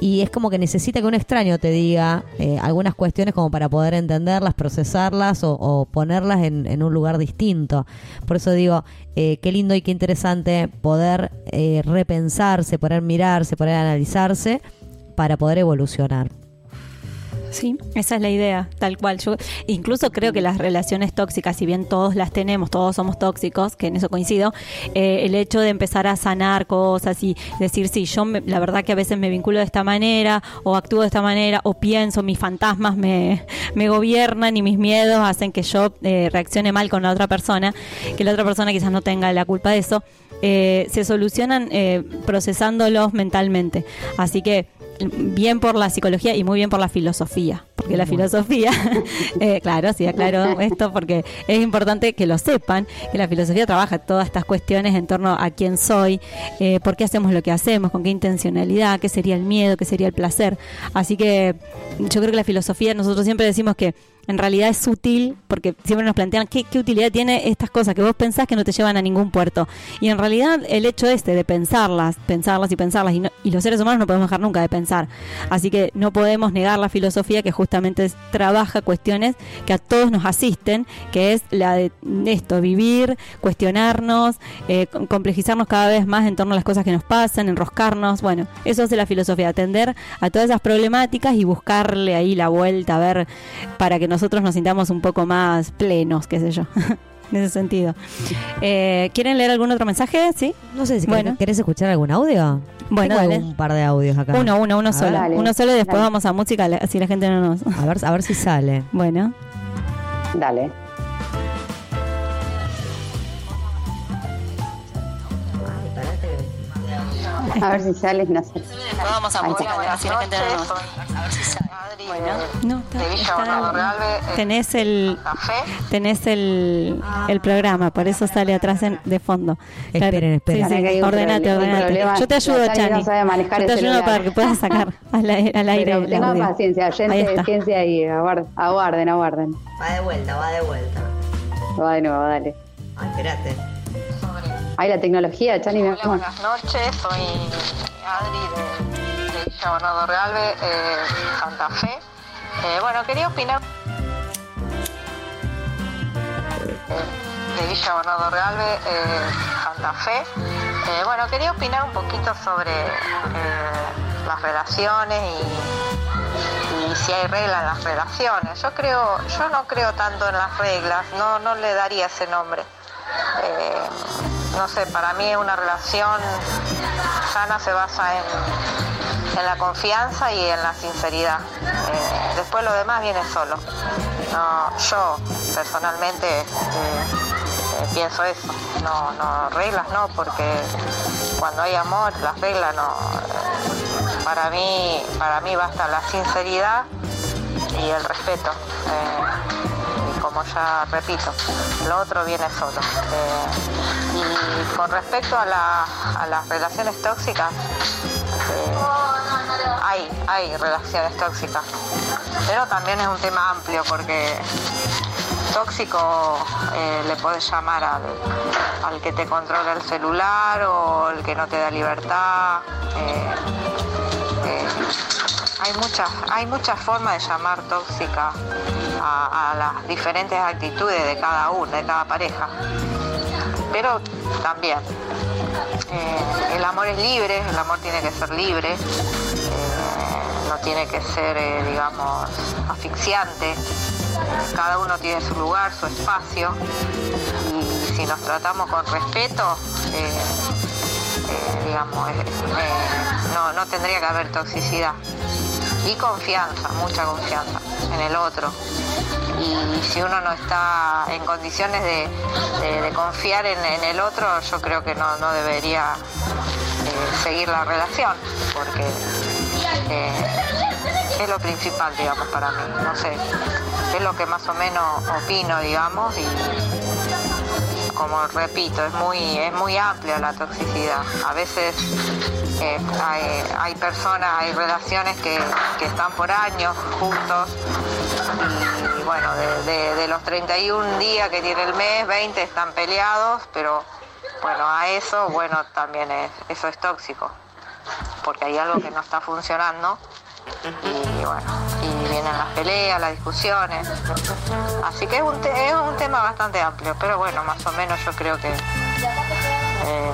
Y es como que necesita que un extraño te diga eh, algunas cuestiones como para poder entenderlas, procesarlas o, ponerlas en, en un lugar distinto. Por eso digo, eh, qué lindo y qué interesante poder eh, repensarse, poder mirarse, poder analizarse para poder evolucionar. Sí, esa es la idea, tal cual. Yo incluso creo que las relaciones tóxicas, si bien todos las tenemos, todos somos tóxicos, que en eso coincido, eh, el hecho de empezar a sanar cosas y decir, sí, yo me- la verdad que a veces me vinculo de esta manera, o actúo de esta manera, o pienso, mis fantasmas me, me gobiernan y mis miedos hacen que yo eh, reaccione mal con la otra persona, que la otra persona quizás no tenga la culpa de eso, eh, se solucionan eh, procesándolos mentalmente. Así que bien por la psicología y muy bien por la filosofía, porque la filosofía, eh, claro, sí, aclaro esto porque es importante que lo sepan, que la filosofía trabaja todas estas cuestiones en torno a quién soy, eh, por qué hacemos lo que hacemos, con qué intencionalidad, qué sería el miedo, qué sería el placer. Así que yo creo que la filosofía, nosotros siempre decimos que en realidad es sutil porque siempre nos plantean qué, qué utilidad tiene estas cosas que vos pensás que no te llevan a ningún puerto. Y en realidad el hecho este de pensarlas, pensarlas y pensarlas, y, no- y los seres humanos no podemos dejar nunca de pensar. Así que no podemos negar la filosofía que justamente trabaja cuestiones que a todos nos asisten, que es la de esto, vivir, cuestionarnos, eh, com- complejizarnos cada vez más en torno a las cosas que nos pasan, enroscarnos. Bueno, eso hace la filosofía, atender a todas esas problemáticas y buscarle ahí la vuelta, a ver, para que nosotros nos sintamos un poco más plenos, qué sé yo. En ese sentido. Eh, ¿Quieren leer algún otro mensaje? ¿Sí? No sé si Bueno. querés escuchar algún audio. Bueno, Tengo dale. un par de audios acá. Uno, uno, uno A solo. Dale, uno solo y después dale. vamos a música, así la gente no nos... A ver, a ver si sale. Bueno. Dale. A ver si sales, no sé. Vamos a Ahí está. música, así la gente no nos... Bueno, no, está- está- eh, tenés el tenés el, el programa, por eso sale atrás en- de fondo. Esperen, esperen. Sí, sí, ordenate, ordenate. Yo te ayudo, Chani Yo te ayudo para que puedas sacar al, aire- al aire Pero tengan paciencia, Ahí oyente, está. ciencia ahí, aguarden, aguarden, aguarden. Va de vuelta, va de vuelta. Va de nuevo, dale. Ay, espérate. Ahí la tecnología, Chani, me Hola, buenas noches, soy Adri de, de Villa Bernardo Realbe, eh, Santa Fe. Eh, bueno, quería opinar eh, de Villa Bernardo Realbe, Santa Fe. Bueno, quería opinar un poquito sobre las relaciones y, y si hay reglas en las relaciones. Yo creo, yo no creo tanto en las reglas, no, no le daría ese nombre. Eh, no sé, para mí una relación sana se basa en, en la confianza y en la sinceridad. Eh, después lo demás viene solo. Yo personalmente eh, eh, pienso eso. No, no, reglas no, porque cuando hay amor, las reglas no. eh, Para mí, para mí basta la sinceridad y el respeto. Ya repito, lo otro viene solo. Eh, y con respecto a, la- a las relaciones tóxicas, eh, hay, hay relaciones tóxicas, pero también es un tema amplio porque tóxico eh, le puedes llamar al, que te controla el celular o el que no te da libertad. Hay muchas, hay muchas formas de llamar tóxica a, las diferentes actitudes de cada uno, de cada pareja. pero también eh, el amor es libre, el amor tiene que ser libre, eh, no tiene que ser, eh, digamos, asfixiante. Cada uno tiene su lugar, su espacio, y si nos tratamos con respeto, digamos, no, no tendría que haber toxicidad. Y confianza, mucha confianza en el otro. Y si uno no está en condiciones de, confiar en, el otro, yo creo que no, no debería eh, seguir la relación, porque eh, es lo principal, digamos, para mí. No sé, es lo que más o menos opino, digamos, y como repito, es muy, es muy amplia la toxicidad. A veces eh, hay, hay personas, hay relaciones que, que están por años juntos y bueno, de, de- de los 31 días que tiene el mes, 20 están peleados, pero bueno, a eso, bueno, también es, eso es tóxico, porque hay algo que no está funcionando y bueno, y vienen las peleas, las discusiones, así que es un, te- es un tema bastante amplio, pero bueno, más o menos yo creo que eh,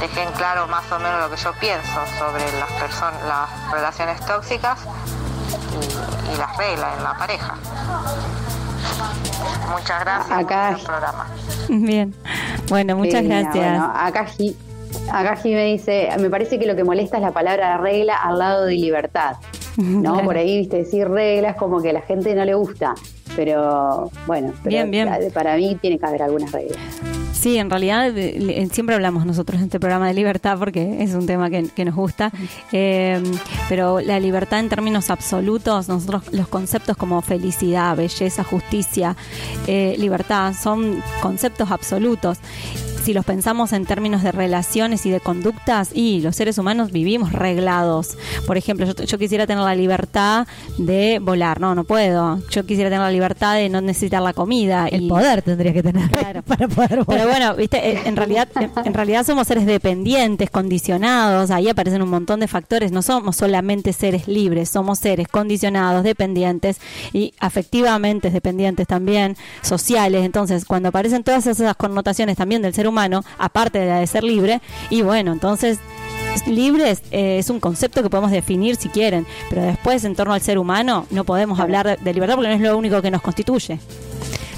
dejé en claro más o menos lo que yo pienso sobre las personas, las relaciones tóxicas y, y las reglas en la pareja. Muchas gracias Acá- por el programa. Bien. Bueno, muchas gracias. bueno, acá, acá Gi me dice, me parece que lo que molesta es la palabra regla al lado de libertad. ¿No? Claro. Por ahí, viste, decir reglas como que a la gente no le gusta. Pero bueno, pero Bien, bien. para mí tiene que haber algunas reglas. Sí, en realidad siempre hablamos nosotros en este programa de libertad porque es un tema que, que nos gusta, Eh, pero la libertad en términos absolutos, nosotros los conceptos como felicidad, belleza, justicia, eh, libertad son conceptos absolutos. Si los pensamos en términos de relaciones y de conductas, y los seres humanos vivimos reglados. Por ejemplo, yo, yo quisiera tener la libertad de volar, no, no puedo. Yo quisiera tener la libertad de no necesitar la comida. El y- poder tendrías que tener para poder pero volar. bueno, viste, en realidad, en realidad somos seres dependientes, condicionados, ahí aparecen un montón de factores, no somos solamente seres libres, somos seres condicionados, dependientes y afectivamente dependientes también, sociales, entonces cuando aparecen todas esas connotaciones también del ser humano, aparte de la de ser libre, y bueno, entonces libres eh, es un concepto que podemos definir si quieren, pero después en torno al ser humano no podemos hablar de, de libertad porque no es lo único que nos constituye.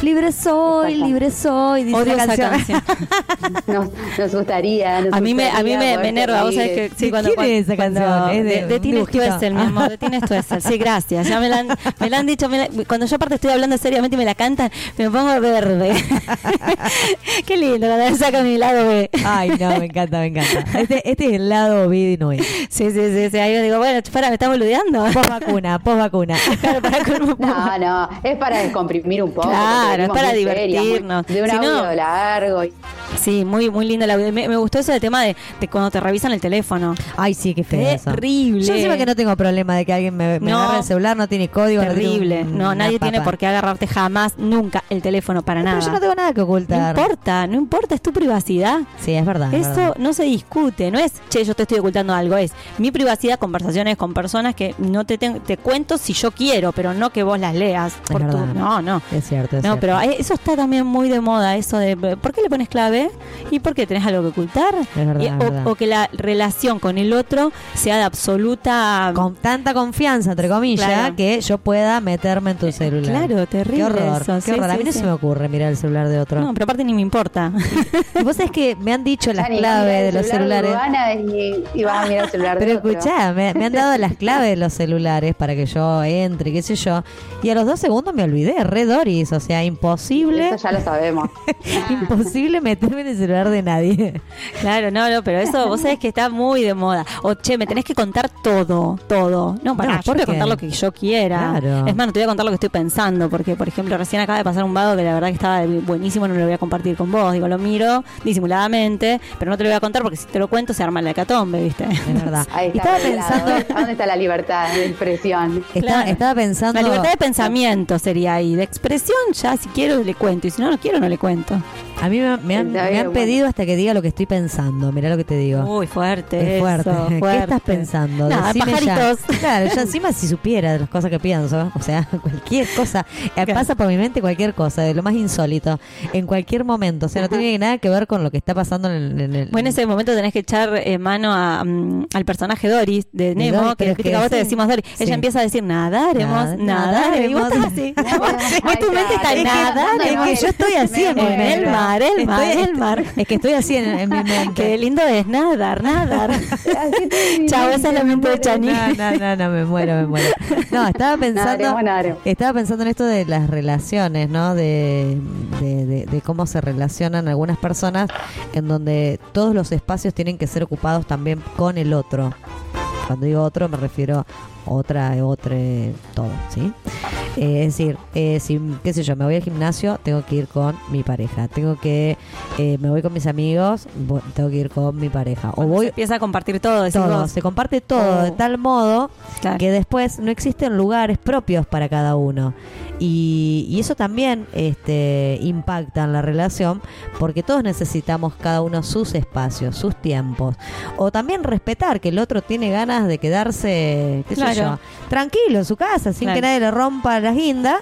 Libre soy, libre soy, dice Odio la esa canción. Nos, nos gustaría. nos A mí me, a mí me, me enerva, vos sabés que sí, cuando, ¿Quién es esa cuando- canción? Es de de, de Tines. Stoessel, mi amor, de Tines Stoessel. Sí, gracias. Ya me la han, me la han dicho, me la- cuando yo aparte estoy hablando seriamente y me la cantan, me pongo verde. Qué lindo cuando me sacan mi lado B. Ay, no, me encanta, me encanta. Este, este es el lado B no es. Sí, sí, sí, sí. Ahí yo digo, bueno, para, me estás boludeando. Post vacuna, post vacuna. Claro, para con- No, no, es para descomprimir un poco. Claro, es para muy- divertirnos. De un Si no- largo. y- Sí, muy, muy lindo. el audio. Me, me gustó ese tema de, de cuando te revisan el teléfono. Ay, sí, qué feo eso. Terrible. Yo encima que no tengo problema de que alguien me, me No. agarre el celular, no tiene código. no tiene Terrible. un- No, nadie tiene por qué agarrarte jamás, nunca, el teléfono para Pero nada. yo no tengo nada que No ocultar. importa, no importa, es tu privacidad. Sí, es verdad. es Eso verdad. no se discute, no es, che, yo te estoy ocultando algo, es mi privacidad, conversaciones con personas que no te, ten- te cuento si yo quiero, pero no que vos las leas. Es por tu- verdad. no, no. Es cierto, es No, cierto. pero hay- eso está también muy de moda, eso de ¿por qué le pones clave? ¿Y por qué tenés algo que ocultar? Es verdad, Y- es o, verdad. o que la relación con el otro sea de absoluta... Con tanta confianza, entre comillas, Claro. que yo pueda meterme en tu celular. Claro, terrible Qué horror, eso, qué sí, horror. a sí, mí no se me ocurre mirar el celular de otro. No, pero aparte ni me importa. Y vos sabés que me han dicho las claves de los celular celulares. Y, y vas a mirar el celular de Pero otro. escuchá, me, me han dado las claves de los celulares para que yo entre, qué sé yo. Y a los dos segundos me olvidé, re Doris. O sea, imposible, Eso ya lo sabemos. imposible meterme en el celular de nadie. Claro, no, no, pero eso vos sabés que está muy de moda. O che, me tenés que contar todo, todo. No, para, No, yo ¿por te voy a qué? contar lo que yo quiera. Claro. Es más, no te voy a contar lo que estoy pensando, porque, por ejemplo, recién acaba de pasar un vago que la verdad que estaba buenísimo, no lo voy a compartir con vos. Digo, lo miro disimuladamente, pero no te lo voy a contar porque si te lo cuento se arma la hecatombe, ¿viste? Es verdad. Ahí Y está estaba pensando, ¿Dónde está la libertad de expresión? Claro. estaba pensando. La libertad de pensamiento sería ahí. De expresión, ya si quiero le cuento. Y si no, no quiero, no le cuento. A mí me, me han, Me han bueno. pedido hasta que diga lo que estoy pensando. Mirá lo que te digo. Uy, fuerte. Es fuerte. eso, ¿Qué estás pensando? Nada, ya. pajaritos. Claro, yo encima si supiera de las cosas que pienso, o sea, cualquier cosa, eh, pasa por mi mente cualquier cosa, de lo más insólito, en cualquier momento, o sea, no tiene nada que ver con lo que está pasando en el... en el- Bueno, en ese momento tenés que echar eh, mano a, mm, al personaje Doris de Nemo, Doris, que, que que a vos te sí. decimos Doris. Sí. Ella empieza a decir nadaremos, Nada- nadaremos. Y vos estás así. Vos tu mente está nadaremos. Es que yo estoy así en el mar, el mar, el mar. Es que estoy así en, en mi mente. Qué lindo es nadar, nadar. Chao, esa es la mente de Chani. No, no, no, no, me muero, me muero. No, estaba pensando, Nadaremos, nadaremos. estaba pensando en esto de las relaciones, ¿no? De, de, de- de cómo se relacionan algunas personas en donde todos los espacios tienen que ser ocupados también con el otro. Cuando digo otro me refiero otra, otra, todo, ¿sí? Eh, es decir, eh, si, qué sé yo, me voy al gimnasio, tengo que ir con mi pareja. Tengo que, eh, me voy con mis amigos, tengo que ir con mi pareja. O voy, empieza a compartir todo, decís todo, vos. se comparte todo de Oh. tal modo Claro. que después no existen lugares propios para cada uno. Y, y eso también este, impacta en la relación porque todos necesitamos cada uno sus espacios, sus tiempos. O también respetar que el otro tiene ganas de quedarse, qué sé Claro. yo, tranquilo en su casa, sin Claro. que nadie le rompa las guindas.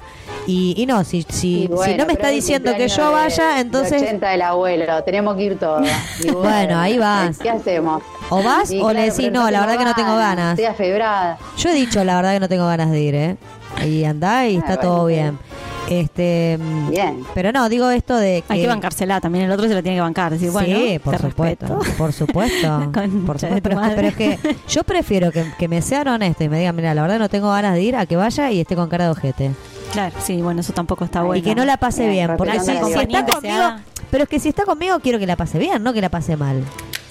Y, y no, si, si, Y bueno, si no me está diciendo que cumpleaños yo vaya, de entonces... 80 del abuelo, tenemos que ir todos. Bueno, ahí vas. ¿Qué hacemos? O vas Y o le decís, no, la verdad que no tengo ganas. Estoy afebrada. Yo he dicho la verdad que no tengo ganas de ir, ¿eh? Y andá y Ah, está bueno, todo bien. Este, mm, Bien. pero no, digo esto de que Hay que bancársela también, el otro se la tiene que bancar. Decir, bueno, sí, por supuesto, por supuesto, por pero, es que, madre. pero es que yo prefiero que, que me sean honestos y me digan, mira, la verdad no tengo ganas de ir, a que vaya y esté con cara de ojete. Claro, sí, bueno, eso tampoco está bueno. Y que no la pase Bien, bien, porque si, está conmigo, pero es que si está conmigo quiero que la pase bien, no que la pase mal.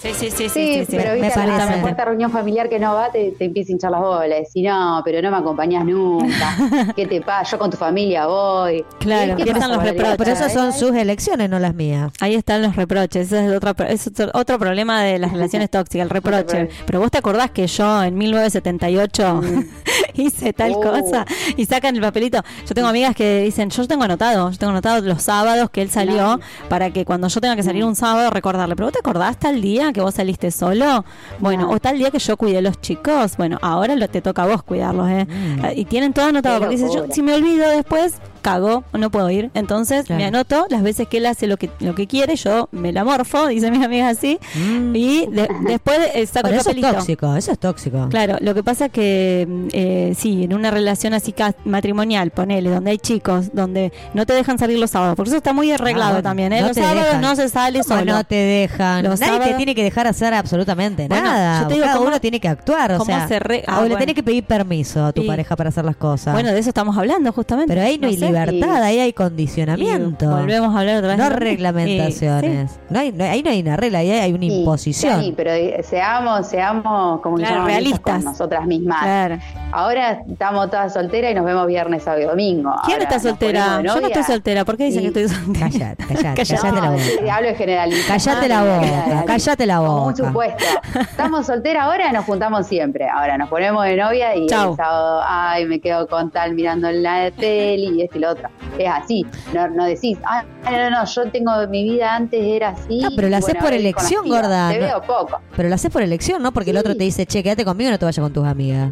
Sí, sí, sí, sí, Sí, sí, sí. pero me viste, a la- cuarta reunión familiar que no va, te, te empieza a hinchar las bolas. Si no, pero no me acompañás nunca. ¿Qué te pasa? Yo con tu familia voy. Claro, ¿Qué empiezan los reproches. Pero esas son sus elecciones, no las mías. Ahí están los reproches. Ese es otro, es otro, problema de las relaciones tóxicas, el reproche. reproche. Pero vos te acordás que yo en 1978 hice tal Oh. cosa y sacan el papelito. Yo tengo amigas que dicen, yo tengo anotado, yo tengo anotado los sábados que él salió No. para que cuando yo tenga que salir un sábado recordarle. Pero vos te acordás tal día que vos saliste solo? Bueno, No. o tal día que yo cuidé los chicos. Bueno, ahora lo, te toca a vos cuidarlos, ¿eh? Y tienen todo anotado Qué porque dice, yo si me olvido después cago, no puedo ir. Entonces Claro. me anoto las veces que él hace lo que lo que quiere, yo me la morfo, dice mis amigas así, Mm. y de- después eh, saco Pero el eso es papelito. tóxico, eso es tóxico. Claro, lo que pasa que mm, eh, sí, en una relación así matrimonial, ponele, donde hay chicos, donde no te dejan salir los sábados, porque eso está muy arreglado Ah, bueno, también, ¿eh? no los te sábados dejan. no se sale ¿Cómo solo. no te dejan. Los Nadie te sábados- tiene que dejar hacer absolutamente Bueno, nada. yo te digo Cada cómo- uno tiene que actuar. O sea, se re- ah, o le tenés que pedir permiso a tu Y- pareja para hacer las cosas. Bueno, de eso estamos hablando justamente. pero ahí no, hay sé. Libertad, Y- ahí hay condicionamiento. volvemos a hablar otra vez. no reglamentaciones. Y- sí. no hay, no ahí no hay una regla, ahí hay una Sí, imposición. Sí, pero eh, seamos, seamos como Claro, realistas. con nosotras mismas. Claro. Ahora estamos todas solteras y nos vemos viernes, sábado y domingo. ¿Quién Ahora está soltera? Yo no estoy soltera. ¿Por qué dicen Y- que estoy soltera? Callate, callate, Callate. callate la boca. hablo de generalidad. Cállate la boca, cállate la Como un boca. supuesto. Estamos solteras ahora, nos juntamos siempre. Ahora nos ponemos de novia y Chau. el sábado, ay, me quedo con tal mirando la tele y esto y lo otro. Es así. No, no decís, ay, no, no, yo tengo mi vida antes era así. No, pero la y haces por elección, gorda. Te No- veo poco. Pero lo haces por elección, ¿no? Porque el otro te dice, che, quédate conmigo y no te vayas con tus amigas.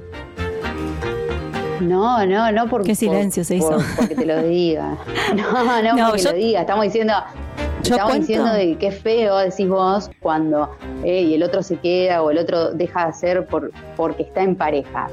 No, no, no porque Qué silencio se hizo. porque te lo diga. No, no, No, porque yo- lo diga. Estamos diciendo, Yo estamos cuento- diciendo de qué feo decís vos cuando eh, y el otro se queda o el otro deja de hacer por porque está en pareja.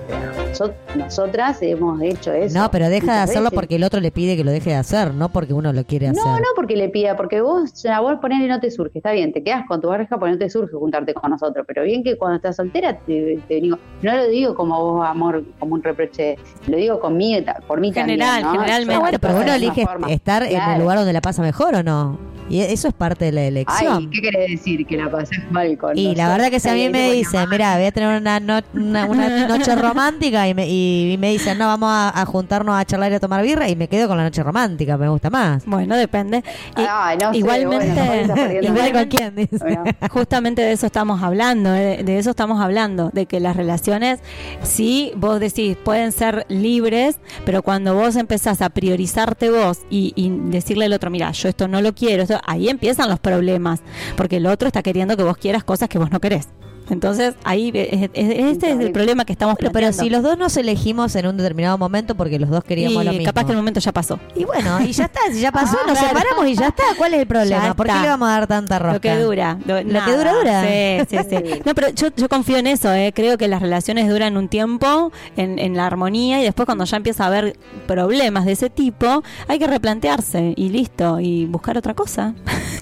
Yo- nosotras hemos hecho eso. No, pero deja de hacerlo veces. porque el otro le pide que lo deje de hacer, no porque uno lo quiere hacer. No, no porque le pida, porque vos, ya vos ponele no te surge, está bien, te quedas con tu pareja porque no te surge juntarte con nosotros, pero bien que cuando estás soltera te, te digo, no lo digo como vos, amor, como un reproche, lo digo conmigo, ta- por mí General, también, ¿no? generalmente. Yo Bueno, pero uno elige forma. estar en el lugar donde la pasa mejor o no. Y eso es parte de la elección. Ay, ¿qué querés decir? Que la pasé mal con y la verdad que si a mí me dicen, mira, voy a tener una, no- una, una noche romántica y me, y me dicen, no, vamos a, a juntarnos a charlar y a tomar birra y me quedo con la noche romántica, me gusta más. Bueno, depende. Y- Ay, no sé, igualmente, bueno, Igual con quién, dice. Bueno. Justamente de eso estamos hablando, de, de eso estamos hablando, de que las relaciones, sí, vos decís, pueden ser libres, pero cuando vos empezás a priorizarte vos y, y decirle al otro, mira, yo esto no lo quiero, esto ahí empiezan los problemas, porque el otro está queriendo que vos quieras cosas que vos no querés. Entonces ahí es- es- este es el problema que estamos planteando. pero si los dos nos elegimos en un determinado momento porque los dos queríamos Y lo mismo. capaz que el momento ya pasó. Y bueno, y ya está, si ya pasó, Ah, nos claro. separamos y ya está. ¿Cuál es el problema? ¿Por qué le vamos a dar tanta rosca? Lo que dura. Lo, Lo nada. que dura, dura. Sí, sí, sí. No, pero yo, yo confío en eso, ¿eh? Creo que las relaciones duran un tiempo en, en la armonía y después cuando ya empieza a haber problemas de ese tipo, hay que replantearse y listo, y buscar otra cosa.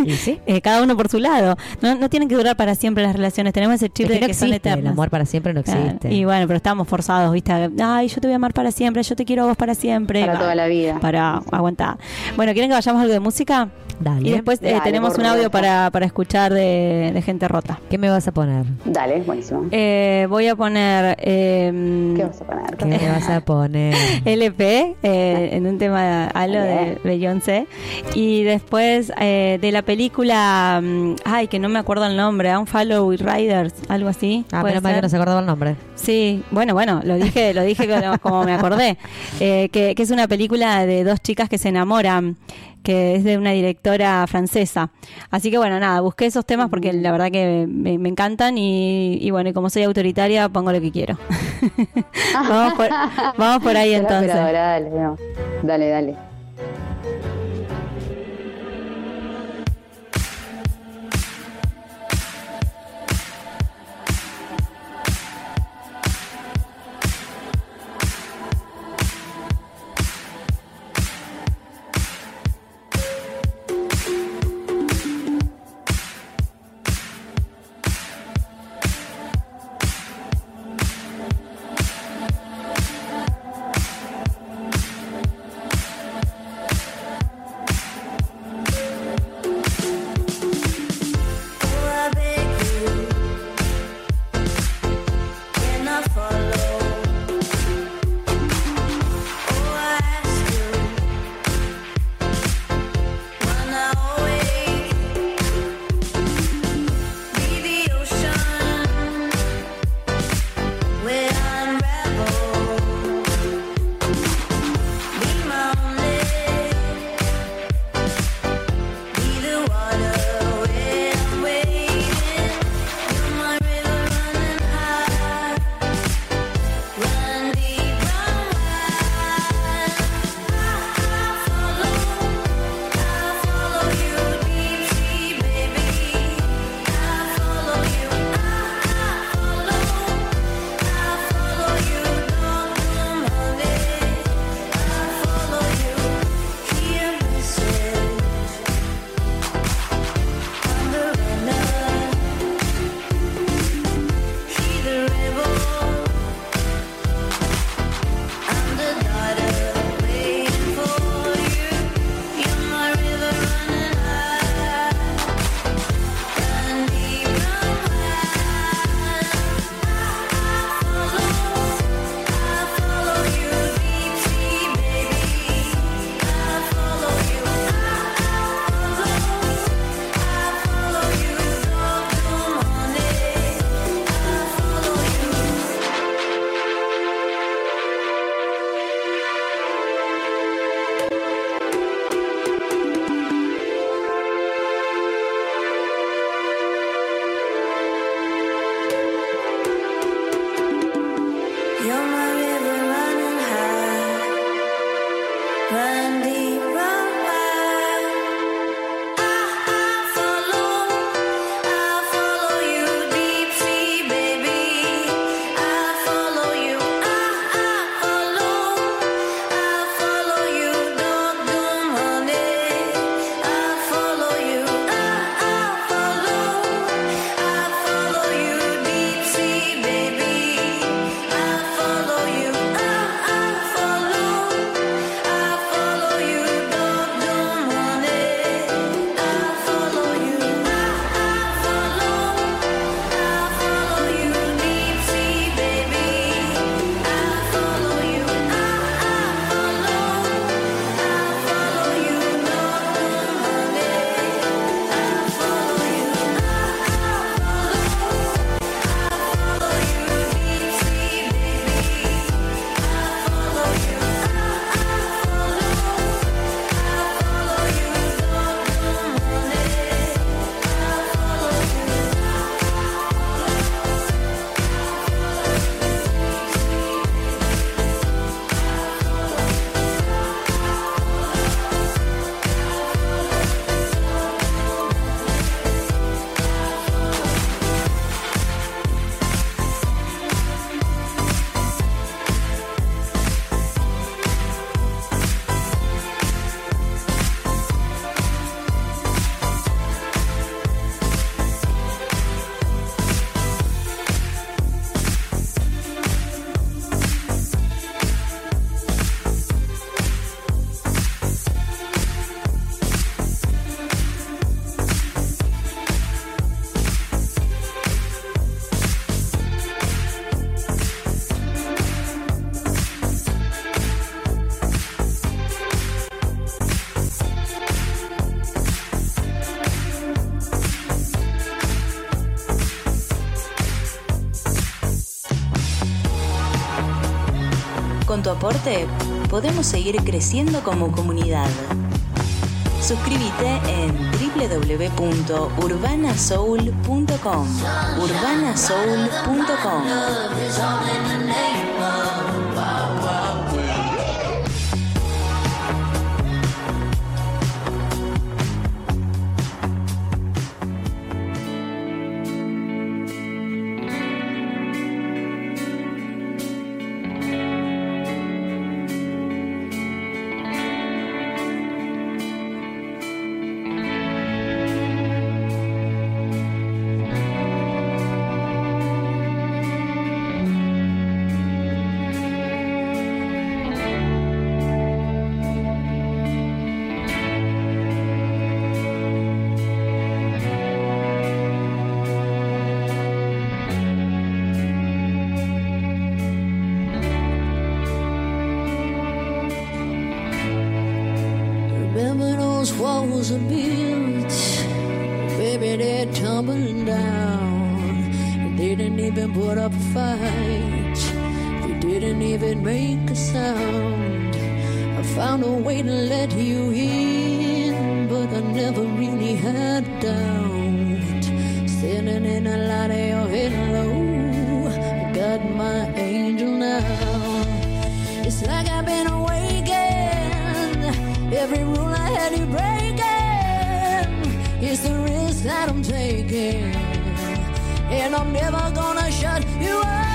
¿Y sí? Eh, cada uno por su lado. No, no tienen que durar para siempre las relaciones. Tenemos ese chip Es que de no que son existe, el amor para siempre no Claro. existe. Y bueno, pero estamos forzados, ¿viste? Ay, yo te voy a amar para siempre, yo te quiero a vos para siempre. Para toda la vida. Para aguantar. Bueno, ¿quieren que vayamos a algo de música? Dale. Y después eh, Dale, tenemos un audio para, para escuchar de, de gente rota. ¿Qué me vas a poner? Dale, buenísimo. Eh, voy a poner eh, ¿Qué vas a poner? ¿Qué me vas a poner? LP eh, en un tema algo de Beyoncé y después eh, de la película mm, ay que no me acuerdo el nombre Unfollow with Riders algo así Ah, ¿puede menos mal que no se acordaba el nombre. Sí, bueno, bueno, lo dije, lo dije como, como me acordé, Eh, que, que es una película de dos chicas que se enamoran, que es de una directora francesa. Así que bueno, nada, busqué esos temas porque la verdad que me, me encantan y, y bueno, y como soy autoritaria pongo lo que quiero. vamos, por, vamos por ahí entonces. dale, dale, aporte podemos seguir creciendo como comunidad. Suscríbete en www.urbanasoul.com. urbanasoul.com. never gonna shut you out.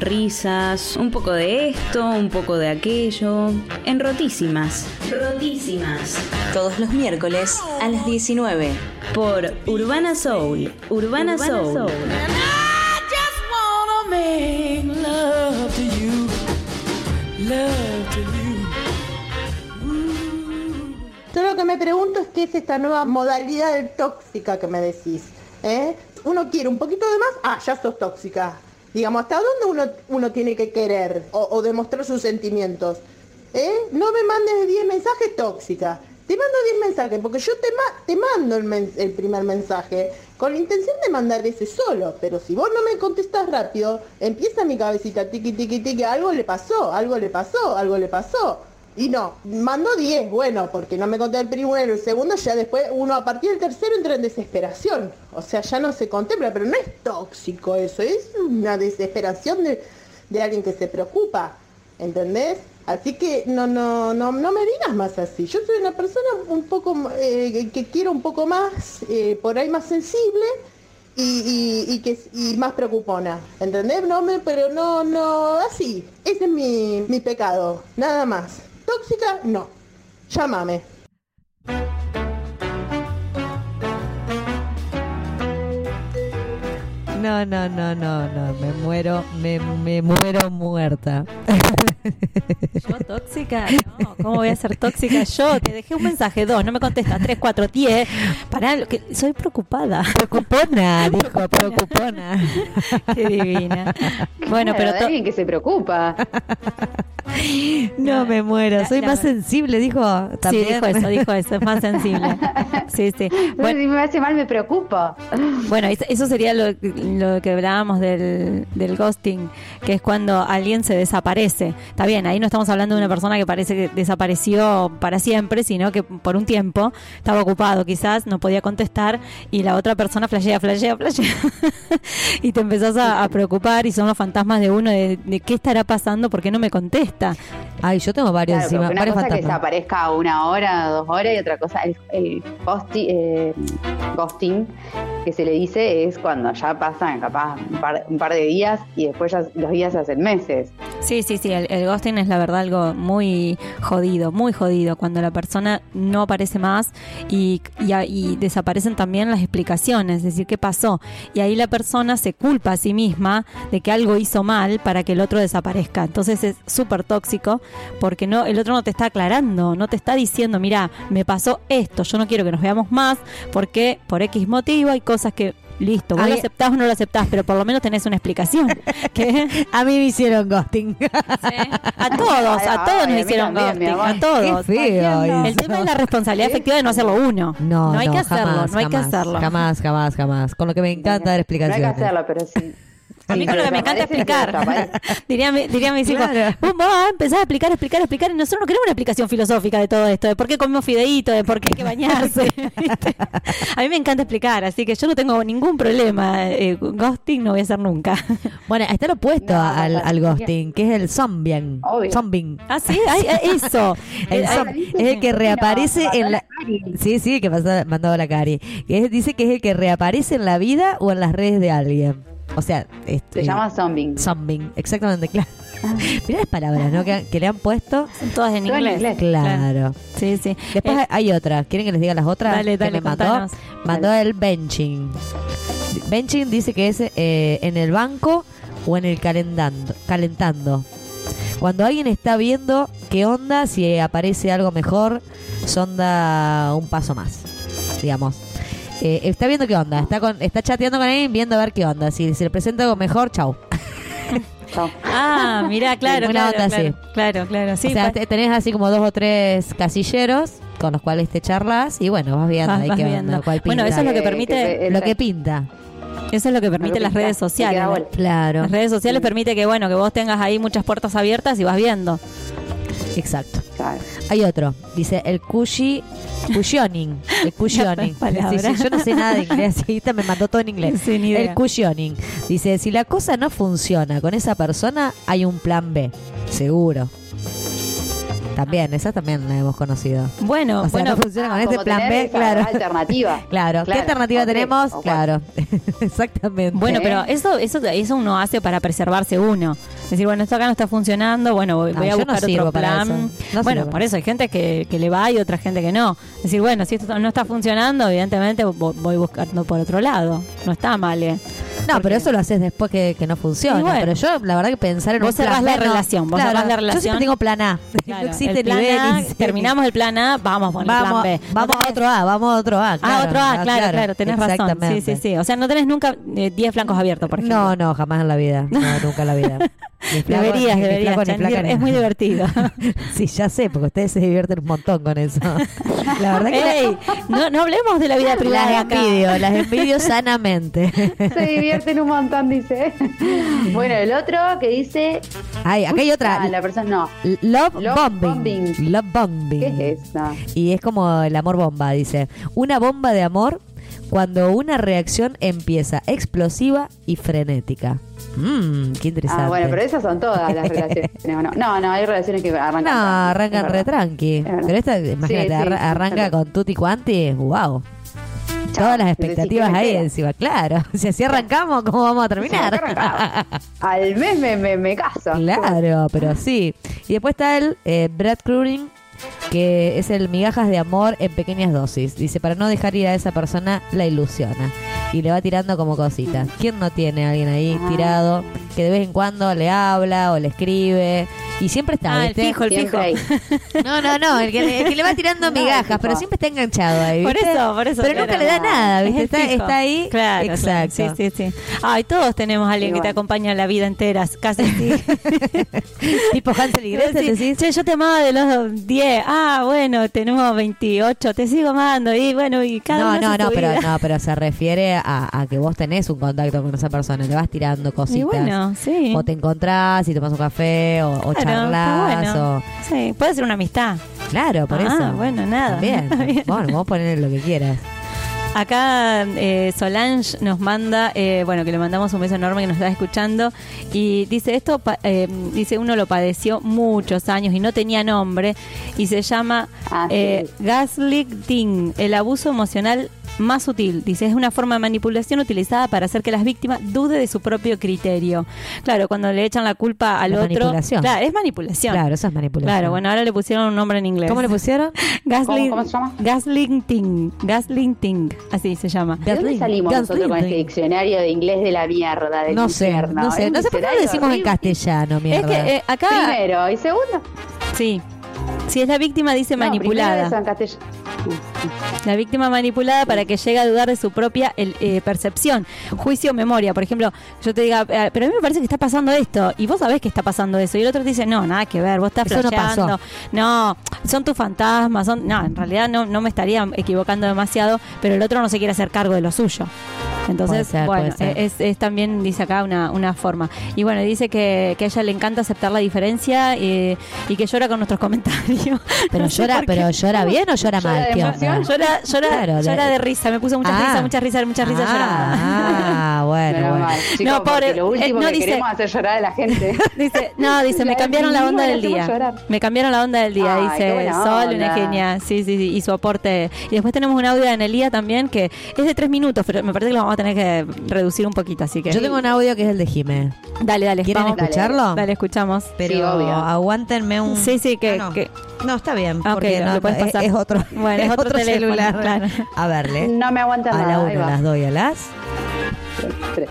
Risas, un poco de esto, un poco de aquello. En Rotísimas. Rotísimas. Todos los miércoles a las 19. Por Urbana Soul. Urbana, Soul. And I just wanna make love to you. Love to you. Yo lo que me pregunto es qué es esta nueva modalidad de tóxica que me decís. ¿eh? Uno quiere un poquito de más, ah, ya sos tóxica. Digamos, ¿hasta dónde uno, uno tiene que querer o, demostrar sus sentimientos? ¿Eh? No me mandes 10 mensajes tóxica. Te mando 10 mensajes porque yo te, ma- te mando el, el primer mensaje con la intención de mandar ese solo. Pero si vos no me contestás rápido, empieza mi cabecita tiqui tiqui tiqui, algo le pasó, algo le pasó, algo le pasó. Y no, mandó 10, bueno, porque no me conté el primero, el segundo, ya después uno a partir del tercero entra en desesperación. O sea, ya no se contempla, pero no es tóxico eso, es una desesperación de, de alguien que se preocupa, ¿entendés? Así que no, no, no, no me digas más así. Yo soy una persona un poco eh, que quiero un poco más, eh, por ahí más sensible y, que y más preocupona, ¿entendés? No me, pero no, no, así. Ese es mi, mi pecado, nada más. Tóxica, no. Llámame. No, no, no, no, no. Me muero, me, me muero muerta. ¿Yo tóxica? No, ¿cómo voy a ser tóxica yo? Te dejé un mensaje, dos, no me contestas, tres, cuatro, diez. Pará, lo que, soy preocupada. Preocupona, dijo, preocupona. Qué divina. Bueno, pero de to- alguien que se preocupa. No, me muero. Soy la- más sensible, dijo. Sí, También. dijo eso, dijo eso, es más sensible. Sí, sí. Bueno, si me hace mal me preocupa. Bueno, eso- eso sería lo, lo que hablábamos del, del ghosting, que es cuando alguien se desaparece. Está bien, ahí no estamos hablando de una persona que parece que desapareció para siempre, sino que por un tiempo estaba ocupado, quizás no podía contestar y la otra persona flashea, flashea, flashea. y te empezás a, a preocupar y son los fantasmas de uno de, de qué estará pasando, por qué no me contesta. Ay, yo tengo varios Claro, encima, una varios cosa que fantasmas. desaparezca una hora, dos horas y otra cosa, el, el ghosti- eh, ghosting que se le dice es cuando ya capaz un par, un par de días y después los días se hacen meses. Sí, sí, sí, el, ghosting es la verdad algo muy jodido, muy jodido, cuando la persona no aparece más y desaparecen también las explicaciones, es decir, qué pasó. Y ahí la persona se culpa a sí misma de que algo hizo mal para que el otro desaparezca. Entonces es súper tóxico porque no el otro no te está aclarando, no te está diciendo, mira, me pasó esto, yo no quiero que nos veamos más porque por X motivo hay cosas que... Listo, vos lo aceptás o no lo aceptás, pero por lo menos tenés una explicación. ¿Qué? A mí me hicieron ghosting. A todos, a todos nos hicieron ghosting, a todos. Qué feo El eso. tema es la responsabilidad efectiva de no hacerlo uno. No, hay no, que hacerlo, jamás, no hay que hacerlo. Jamás, jamás, jamás. Con lo que me encanta dar No hay explicaciones. que hacerlo, pero sí. A mí con lo que me encanta explicar. diría, diría mis hijos, vos vas a empezar a explicar, explicar, explicar, y nosotros no queremos una explicación filosófica de todo esto, de por qué comemos fideíto, de por qué hay que bañarse. a mí me encanta explicar, así que yo no tengo ningún problema. Eh, ghosting no voy a hacer nunca. Bueno, está lo opuesto No, al, no, al no. ghosting, que es el zombing. Obvio. Zombing. ah, sí, eso. El es el que reaparece No, en la... Sí, sí, que mandó la cari. Que es- dice que es el que reaparece en la vida o en las redes de alguien. O sea, este, Se llama zombing. zombing, exactamente, claro. Mirá las palabras, ¿no? Que, que le han puesto. son todas en inglés. inglés. Claro. Sí, sí. Después Eh, hay otra. ¿Quieren que les diga las otras? Dale, que dale, me mandó. Mandó el benching. Benching dice que es eh, en el banco o en el calentando. calentando. Cuando alguien está viendo qué onda, si aparece algo mejor, sonda un paso más, digamos. Eh, está viendo qué onda, está con, está chateando con alguien viendo a ver qué onda. Si se le presenta algo mejor, chau. Ah, mira, claro, claro, onda claro, así. claro, claro, sí. o sea, tenés así como dos o tres casilleros con los cuales te charlas y bueno, vas viendo Vas- ahí vas qué viendo. onda, cuál Bueno, pinta. eso es lo que Eh, permite, que- lo que pinta. eso es lo que permite las redes sociales. Claro. Las redes sociales permite que bueno, que vos tengas ahí muchas puertas abiertas y vas viendo. Exacto. Claro. Hay otro, dice el cushi, cushioning, el cushioning. palabra. Sí, sí, yo no sé nada de inglés, y esta me mandó todo en inglés. Sí, ni idea. El cushioning. Dice, si la cosa no funciona con esa persona, hay un plan B, seguro. También, esa también la hemos conocido. Bueno, O sea, bueno, no funciona con Ah, este plan B, claro. alternativa. Claro, ¿qué Claro, alternativa tenemos? Claro, exactamente. Bueno, pero eso, eso, eso uno hace para preservarse uno. Decir, bueno, esto acá no está funcionando, bueno, voy, No, voy a yo no buscar otro plan. No bueno, por eso hay gente que, que le va y otra gente que no. Decir, bueno, si esto no está funcionando, evidentemente vo- voy buscando por otro lado. No está mal, ¿eh? No, pero eso lo haces después que, que no funciona. Bueno. pero yo, la verdad, que pensar en Vos un plan la relación, vos Claro, la Yo relación. siempre tengo plan A. Claro, no existe el plan ni B A, ni terminamos el plan A, vamos con Vamos, el plan B. vamos a otro A, vamos a otro A. Ah, claro. otro A, claro, claro, tenés razón. Sí, sí, sí. O sea, no tenés nunca eh, 10 flancos abiertos, por ejemplo. No, no, jamás en la vida. No, nunca en la vida. Flaco, Deberías, deberías, flaco, flaca, es muy divertido. sí, ya sé, porque ustedes se divierten un montón con eso. La verdad que Ey, no, no hablemos de la vida privada las acá. envidio, las envidio sanamente. Se divierten un montón, dice. Bueno, el otro que dice. Ay, acá hay otra. Ah, la persona no. Love, Love bombing. Love bombing. ¿Qué es eso? Y es como el amor bomba, dice. Una bomba de amor cuando una reacción empieza explosiva y frenética. Mmm, qué interesante. Ah, bueno, pero esas son todas las relaciones. ¿o No, no, no, hay relaciones que arrancan. No, arrancan re tranqui. Pero esta, imagínate, sí, arra- sí, arranca sí. con tutti quanti, wow. Todas las expectativas decís, ¿qué ahí encima, claro. Si así arrancamos, ¿cómo vamos a terminar? Al mes me, me, me caso. Claro, pero sí. Y después está el eh, Brad Cruring, que es el migajas de amor en pequeñas dosis. Dice, para no dejar ir a esa persona, la ilusiona. Y le va tirando como cositas. ¿Quién no tiene a alguien ahí Ah. tirado que de vez en cuando le habla o le escribe? Y siempre está, Ah, el fijo, el fijo. No, no, no, el que, el que le va tirando No, migajas, el pero siempre está enganchado ahí. Por ¿viste? eso, por eso. Pero claro. nunca le da nada, ¿viste? Es Está, está ahí. Claro, claro. Exacto. Sí, sí, sí. Ay, todos tenemos a alguien que te Igual. acompaña la vida entera, casi sí. tipo Hansel y Gretel, Sí, decís. Che, yo te amaba de los 10. Ah, bueno, tenemos 28. Te sigo amando. Y bueno, y cada No, uno no, no, pero vida. no, pero se refiere a, a que vos tenés un contacto con esa persona, le vas tirando cositas. Y bueno, sí. O te encontrás y tomas un café o, o Claro, charlas bueno. o Sí, puede ser una amistad. claro, por Ah, eso. bueno, nada. Bien. Bueno, vos poner lo que quieras. Acá eh, Solange nos manda, eh, bueno, que le mandamos un beso enorme que nos está escuchando y dice esto, pa- eh, dice uno lo padeció muchos años y no tenía nombre y se llama Ah, eh, gaslighting, el abuso emocional más sutil. Dice, es una forma de manipulación utilizada para hacer que las víctimas dude de su propio criterio. Claro, cuando le echan la culpa al La otro. manipulación. Claro, es manipulación. Claro, eso es manipulación. Claro, bueno, ahora le pusieron un nombre en inglés. ¿Cómo le pusieron? Gaslight- ¿Cómo- cómo se llama? Gaslighting. Gaslighting. Así se llama. ¿De dónde salimos nosotros con este diccionario de inglés de la mierda? Del No sé, infierno? no sé, no sé por qué lo decimos en castellano, mierda. Es que eh, acá. Primero, y segundo. Sí. Si es la víctima, dice No, manipulada. La víctima manipulada para que llegue a dudar de su propia el- eh, percepción, juicio, memoria. Por ejemplo, yo te diga, eh, pero a mí me parece que está pasando esto, y vos sabés que está pasando eso, y el otro te dice, no, nada que ver, vos estás no flasheando. No, son tus fantasmas, son. No, en realidad no, no me estaría equivocando demasiado, pero el otro no se quiere hacer cargo de lo suyo. Entonces, ser, bueno, es también, dice acá, una, una forma. Y bueno, dice que, que a ella le encanta aceptar la diferencia eh, y que llora con nuestros comentarios. Pero No sé llora, pero llora bien o llora Llora mal, de ¿qué emoción? Llora, llora, Claro, de- llora de risa, me puso mucha Ah. risa, mucha risa, mucha risa llorando. Ah, bueno, bueno. mal, No, pobre, lo último eh, no que dice- queremos es hacer llorar a la gente. Dice, no, dice, me cambiaron la onda del día. Me cambiaron la onda del día, Ay, dice Sol, una genia. Sí, sí, sí, y su aporte. Y después tenemos un audio de Anelía también que es de tres minutos, pero me parece que lo vamos a tener que reducir un poquito, así que. Yo tengo un audio que es el de Jime. Dale, dale, ¿Quieren vamos. escucharlo? Dale, escuchamos. Pero Sí, obvio. aguántenme un... Sí, sí, que. Ah, no. que- No, está bien, Ah, ok, porque lo no, puedes es, pasar. es otro, Bueno, es otro teléfono, celular. claro. A verle. No me aguanta A la nada. una, a las dos y a las... Tres.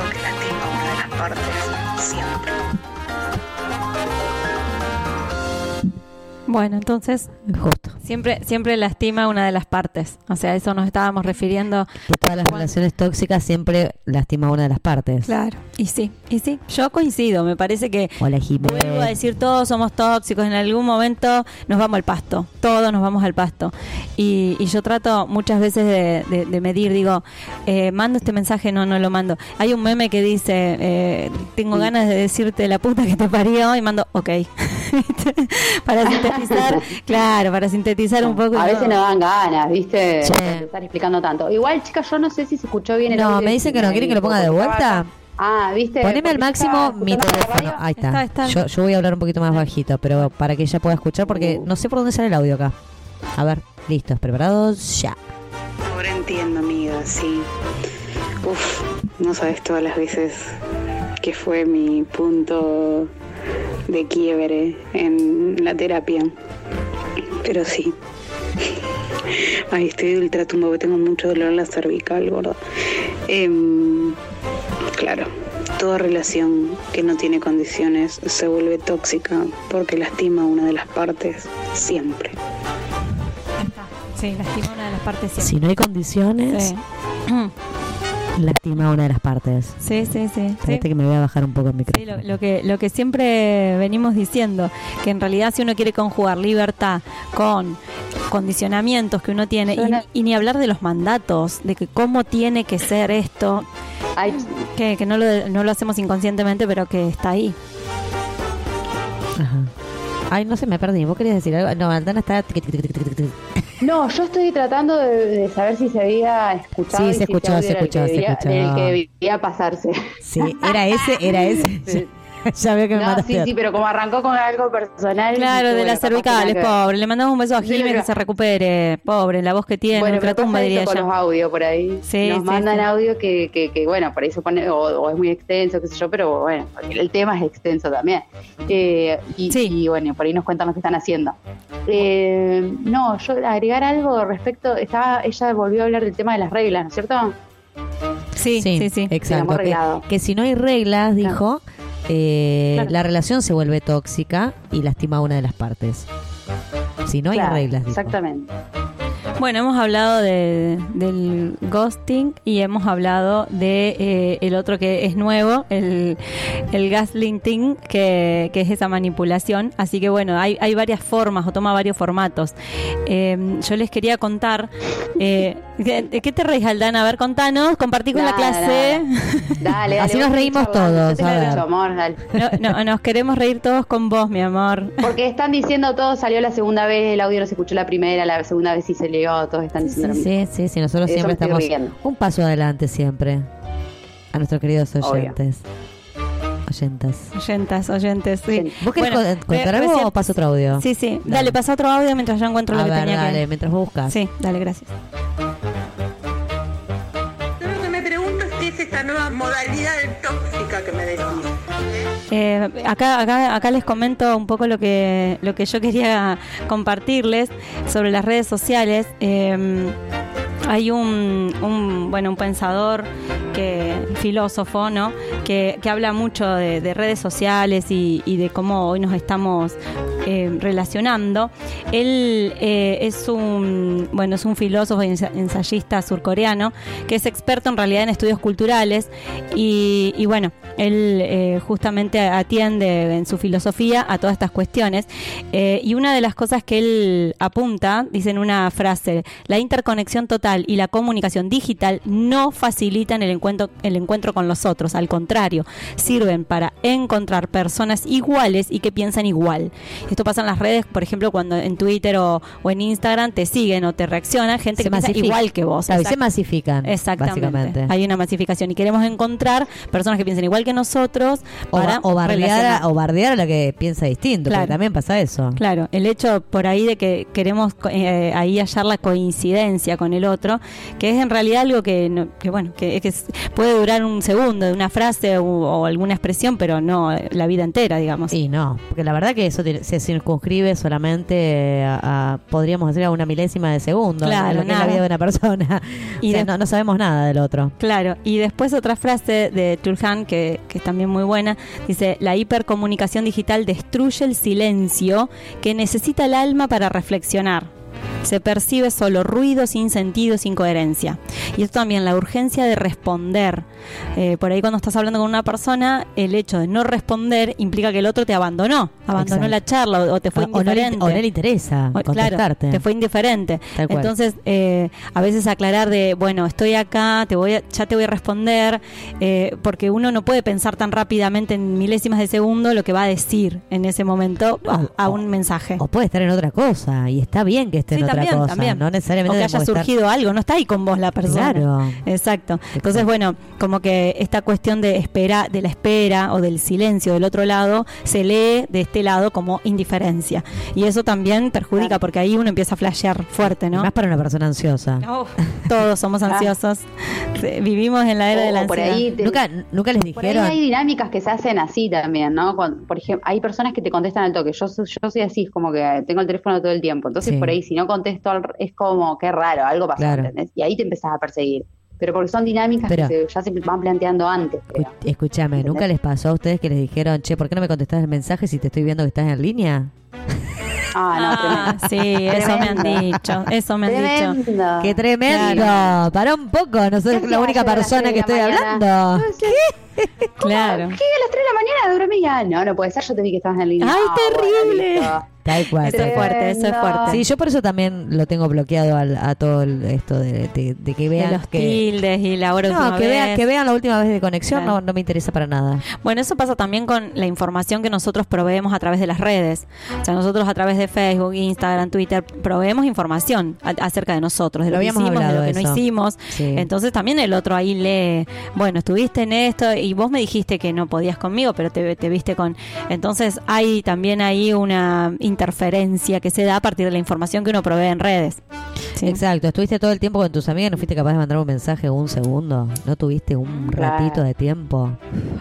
Porque lastima a una de las partes siempre. Bueno, entonces Justo. Siempre siempre lastima una de las partes. O sea, eso nos estábamos refiriendo. Que todas las relaciones tóxicas siempre lastima una de las partes. Claro. Y sí, y sí. Yo coincido. Me parece que Hola, vuelvo a decir todos somos tóxicos. En algún momento nos vamos al pasto. Todos nos vamos al pasto. Y, y yo trato muchas veces de, de- de medir. Digo, eh, mando este mensaje, no, no lo mando. Hay un meme que dice, eh, tengo ganas de decirte la puta que te parió y mando, ok. para sintetizar, claro, para sintetizar un poco. A veces no. nos dan ganas, ¿viste? Sí. De estar explicando tanto. Igual, chicas, yo no sé si se escuchó bien el No, audio me dicen que no quieren que lo ponga de vuelta. Ah, ¿viste? Poneme al máximo mi teléfono. Ahí está. Está, está. Yo, yo voy a hablar un poquito más bajito, pero para que ella pueda escuchar, porque no sé por dónde sale el audio acá. A ver, listos, preparados, ya. Ahora entiendo, amiga, sí. Uf, no sabes todas las veces que fue mi punto de quiebre en la terapia. Pero sí. Ay, estoy de ultratumbo porque tengo mucho dolor en la cervical, gordo. Em, claro, toda relación que no tiene condiciones se vuelve tóxica porque lastima a una de las partes siempre. Sí, lastima una de las partes siempre. Si no hay condiciones, Sí. lastima una de las partes. Sí, sí, sí. Espérate que me voy a bajar un poco el Sí, micrófono. lo, lo que, lo que siempre venimos diciendo, que en realidad si uno quiere conjugar libertad con condicionamientos que uno tiene, y, y ni hablar de los mandatos, de que cómo tiene que ser esto, que, que no, lo, no lo hacemos inconscientemente, pero que está ahí. Ajá. Ay, no sé, me perdí. ¿Vos querías decir algo? No, Aldana está... No, yo estoy tratando de, de saber si se había escuchado. Sí, se si escuchó, se escuchó, se debía- escuchó. El que debía pasarse. Sí, era ese, era ese. ya veo que me No, mataste. sí, sí, pero como arrancó con algo personal. Claro, de bueno, las cervicales, pobre. Le mandamos un beso a Sí, Jiménez pero- que se recupere, pobre, la voz que tiene, Bueno, pero ultratumba diría eso con ella. los audios por ahí. Sí, Nos sí, mandan sí. audio que, que, que, bueno, por ahí se pone, o, o es muy extenso, qué sé yo, pero bueno, porque el tema es extenso también. Eh, y, y, bueno, por ahí nos cuentan lo que están haciendo. Eh, no, yo agregar algo respecto, estaba, ella volvió a hablar del tema de las reglas, ¿no es cierto? Sí, sí, sí. Exacto. que si no hay reglas, dijo, eh, Claro. la relación se vuelve tóxica y lastima a una de las partes. Si no hay Claro, reglas. Exactamente. Bueno, hemos hablado de, del ghosting y hemos hablado de eh, el otro que es nuevo, el, el gaslighting, que, que es esa manipulación. Así que bueno, hay, hay varias formas o toma varios formatos. Eh, yo les quería contar, eh, ¿qué, qué te reís, Aldana? A ver, contanos, compartí con la clase. Dale, dale. Así nos reímos todos, a amor, dale. No, no, nos queremos reír todos con vos, mi amor. Porque están diciendo todo, salió la segunda vez, el audio no se escuchó la primera, la segunda vez sí se llegó, todos están diciendo lo mismo. Sí, sí, sí, nosotros siempre estamos riendo. un paso adelante siempre. A nuestros queridos Obvio. oyentes. Oyentas. Oyentas, oyentes, sí. ¿Vos querés Bueno, con- contar re- algo recién- o paso otro audio? Sí, sí. Dale, pasa otro audio mientras yo encuentro A lo que ver, tenía dale, que... mientras vos buscas. Sí, dale, gracias. Yo lo que me pregunto es qué es esta nueva modalidad de tóxica que me decís. Eh, acá, acá, acá les comento un poco lo que, lo que yo quería compartirles sobre las redes sociales. Eh, hay un, bueno, un pensador, que, filósofo, ¿no? que, que habla mucho de, de redes sociales y, de cómo hoy nos estamos eh, relacionando. Él eh, es un bueno es un filósofo y ensa- ensayista surcoreano que es experto en realidad en estudios culturales y, bueno él eh, justamente atiende en su filosofía a todas estas cuestiones y una de las cosas que él apunta dice en una frase la interconexión total y la comunicación digital no facilitan el encuentro el encuentro con los otros al contrario sirven para encontrar personas iguales y que piensan igual esto pasa en las redes, por ejemplo, cuando en Twitter o, o en Instagram te siguen o te reaccionan gente Se que piensa igual que vos. Claro, se masifican, Exactamente. básicamente. Hay una masificación y queremos encontrar personas que piensen igual que nosotros O, para o bardear a, o bardear a la que piensa distinto, Claro. porque también pasa eso. Claro, el hecho por ahí de que queremos eh, ahí hallar la coincidencia con el otro otro, que es en realidad algo que, no- que bueno, que, que puede durar un segundo, de una frase o, o alguna expresión, pero no eh, la vida entera, digamos. Y no, porque la verdad que eso se circunscribe solamente a, a- podríamos decir, a una milésima de segundo Claro, en lo que es la vida de una persona. Y O sea, de- no, no sabemos nada del otro. Claro, y después otra frase de Turhan que, que es también muy buena, dice, la hipercomunicación digital destruye el silencio que necesita el alma para reflexionar. Se percibe solo ruido sin sentido, sin coherencia. Y esto también, la urgencia de responder. Eh, por ahí cuando estás hablando con una persona, el hecho de no responder implica que el otro te abandonó, abandonó Exacto. la charla o, o te fue O- o no le- indiferente. o no le interesa O- contestarte. Claro, te fue indiferente. Entonces, eh, a veces aclarar de, bueno, estoy acá, te voy a- ya te voy a responder, eh, porque uno no puede pensar tan rápidamente en milésimas de segundo lo que va a decir en ese momento a, a un mensaje. O puede estar en otra cosa, y está bien que esté Sí, en otra también, cosa. también. No necesariamente o que haya estar- surgido algo, no está ahí con vos la persona. Claro. Exacto. Entonces, bueno, como que esta cuestión de espera, de la espera o del silencio del otro lado, se lee de este lado como indiferencia. Y eso también perjudica porque ahí uno empieza a flashear fuerte, ¿no? Más para una persona ansiosa. Todos somos ansiosos. Sí, Vivimos en la era de la O por ansiedad. ahí te- Nunca, nunca les Por ahí dijeron. hay dinámicas que se hacen así también, ¿no? Cuando- por ejemplo, hay personas que te contestan al toque. Yo, soy- yo soy así, es como que tengo el teléfono todo el tiempo. Entonces, Sí. por ahí, si no contesto, al- es como que raro, algo pasó, Claro. ¿entendés? Y ahí te empezás a perseguir. Pero porque son dinámicas Pero- que se- ya se van planteando antes. Escúchame, ¿nunca les pasó a ustedes que les dijeron, che, ¿por qué no me contestás el mensaje si te estoy viendo que estás en línea? Ah, no, sí, eso me han dicho. Eso me han dicho. ¡Qué tremendo! Claro. Para un poco, no soy ¿Qué la única persona que estoy mañana? hablando. Claro. ¿Qué? A las 3 de la mañana dormía. No, no puede ser, yo te vi que estabas en línea. ¡Ay, Ah, bueno, terrible! Tal cual. Eso es fuerte, eso es fuerte. Sí, yo por eso también lo tengo bloqueado al- a todo el- esto de, de- de que De vean los que... tildes y la hora No, que vez. vean, que vean la última vez de conexión Claro. no, no me interesa para nada. Bueno, eso pasa también con la información que nosotros proveemos a través de las redes. O sea, nosotros a través de Facebook, Instagram, Twitter, proveemos información a- acerca de nosotros, de Lo lo, que hicimos, de lo que no hicimos. Sí. Entonces también el otro ahí lee, bueno, estuviste en esto y vos me dijiste que no podías conmigo, pero te, te viste con... Entonces hay también ahí una interferencia que se da a partir de la información que uno provee en redes. Sí. Exacto, estuviste todo el tiempo con tus amigas, no fuiste capaz de mandar un mensaje un segundo, no tuviste un Claro. ratito de tiempo.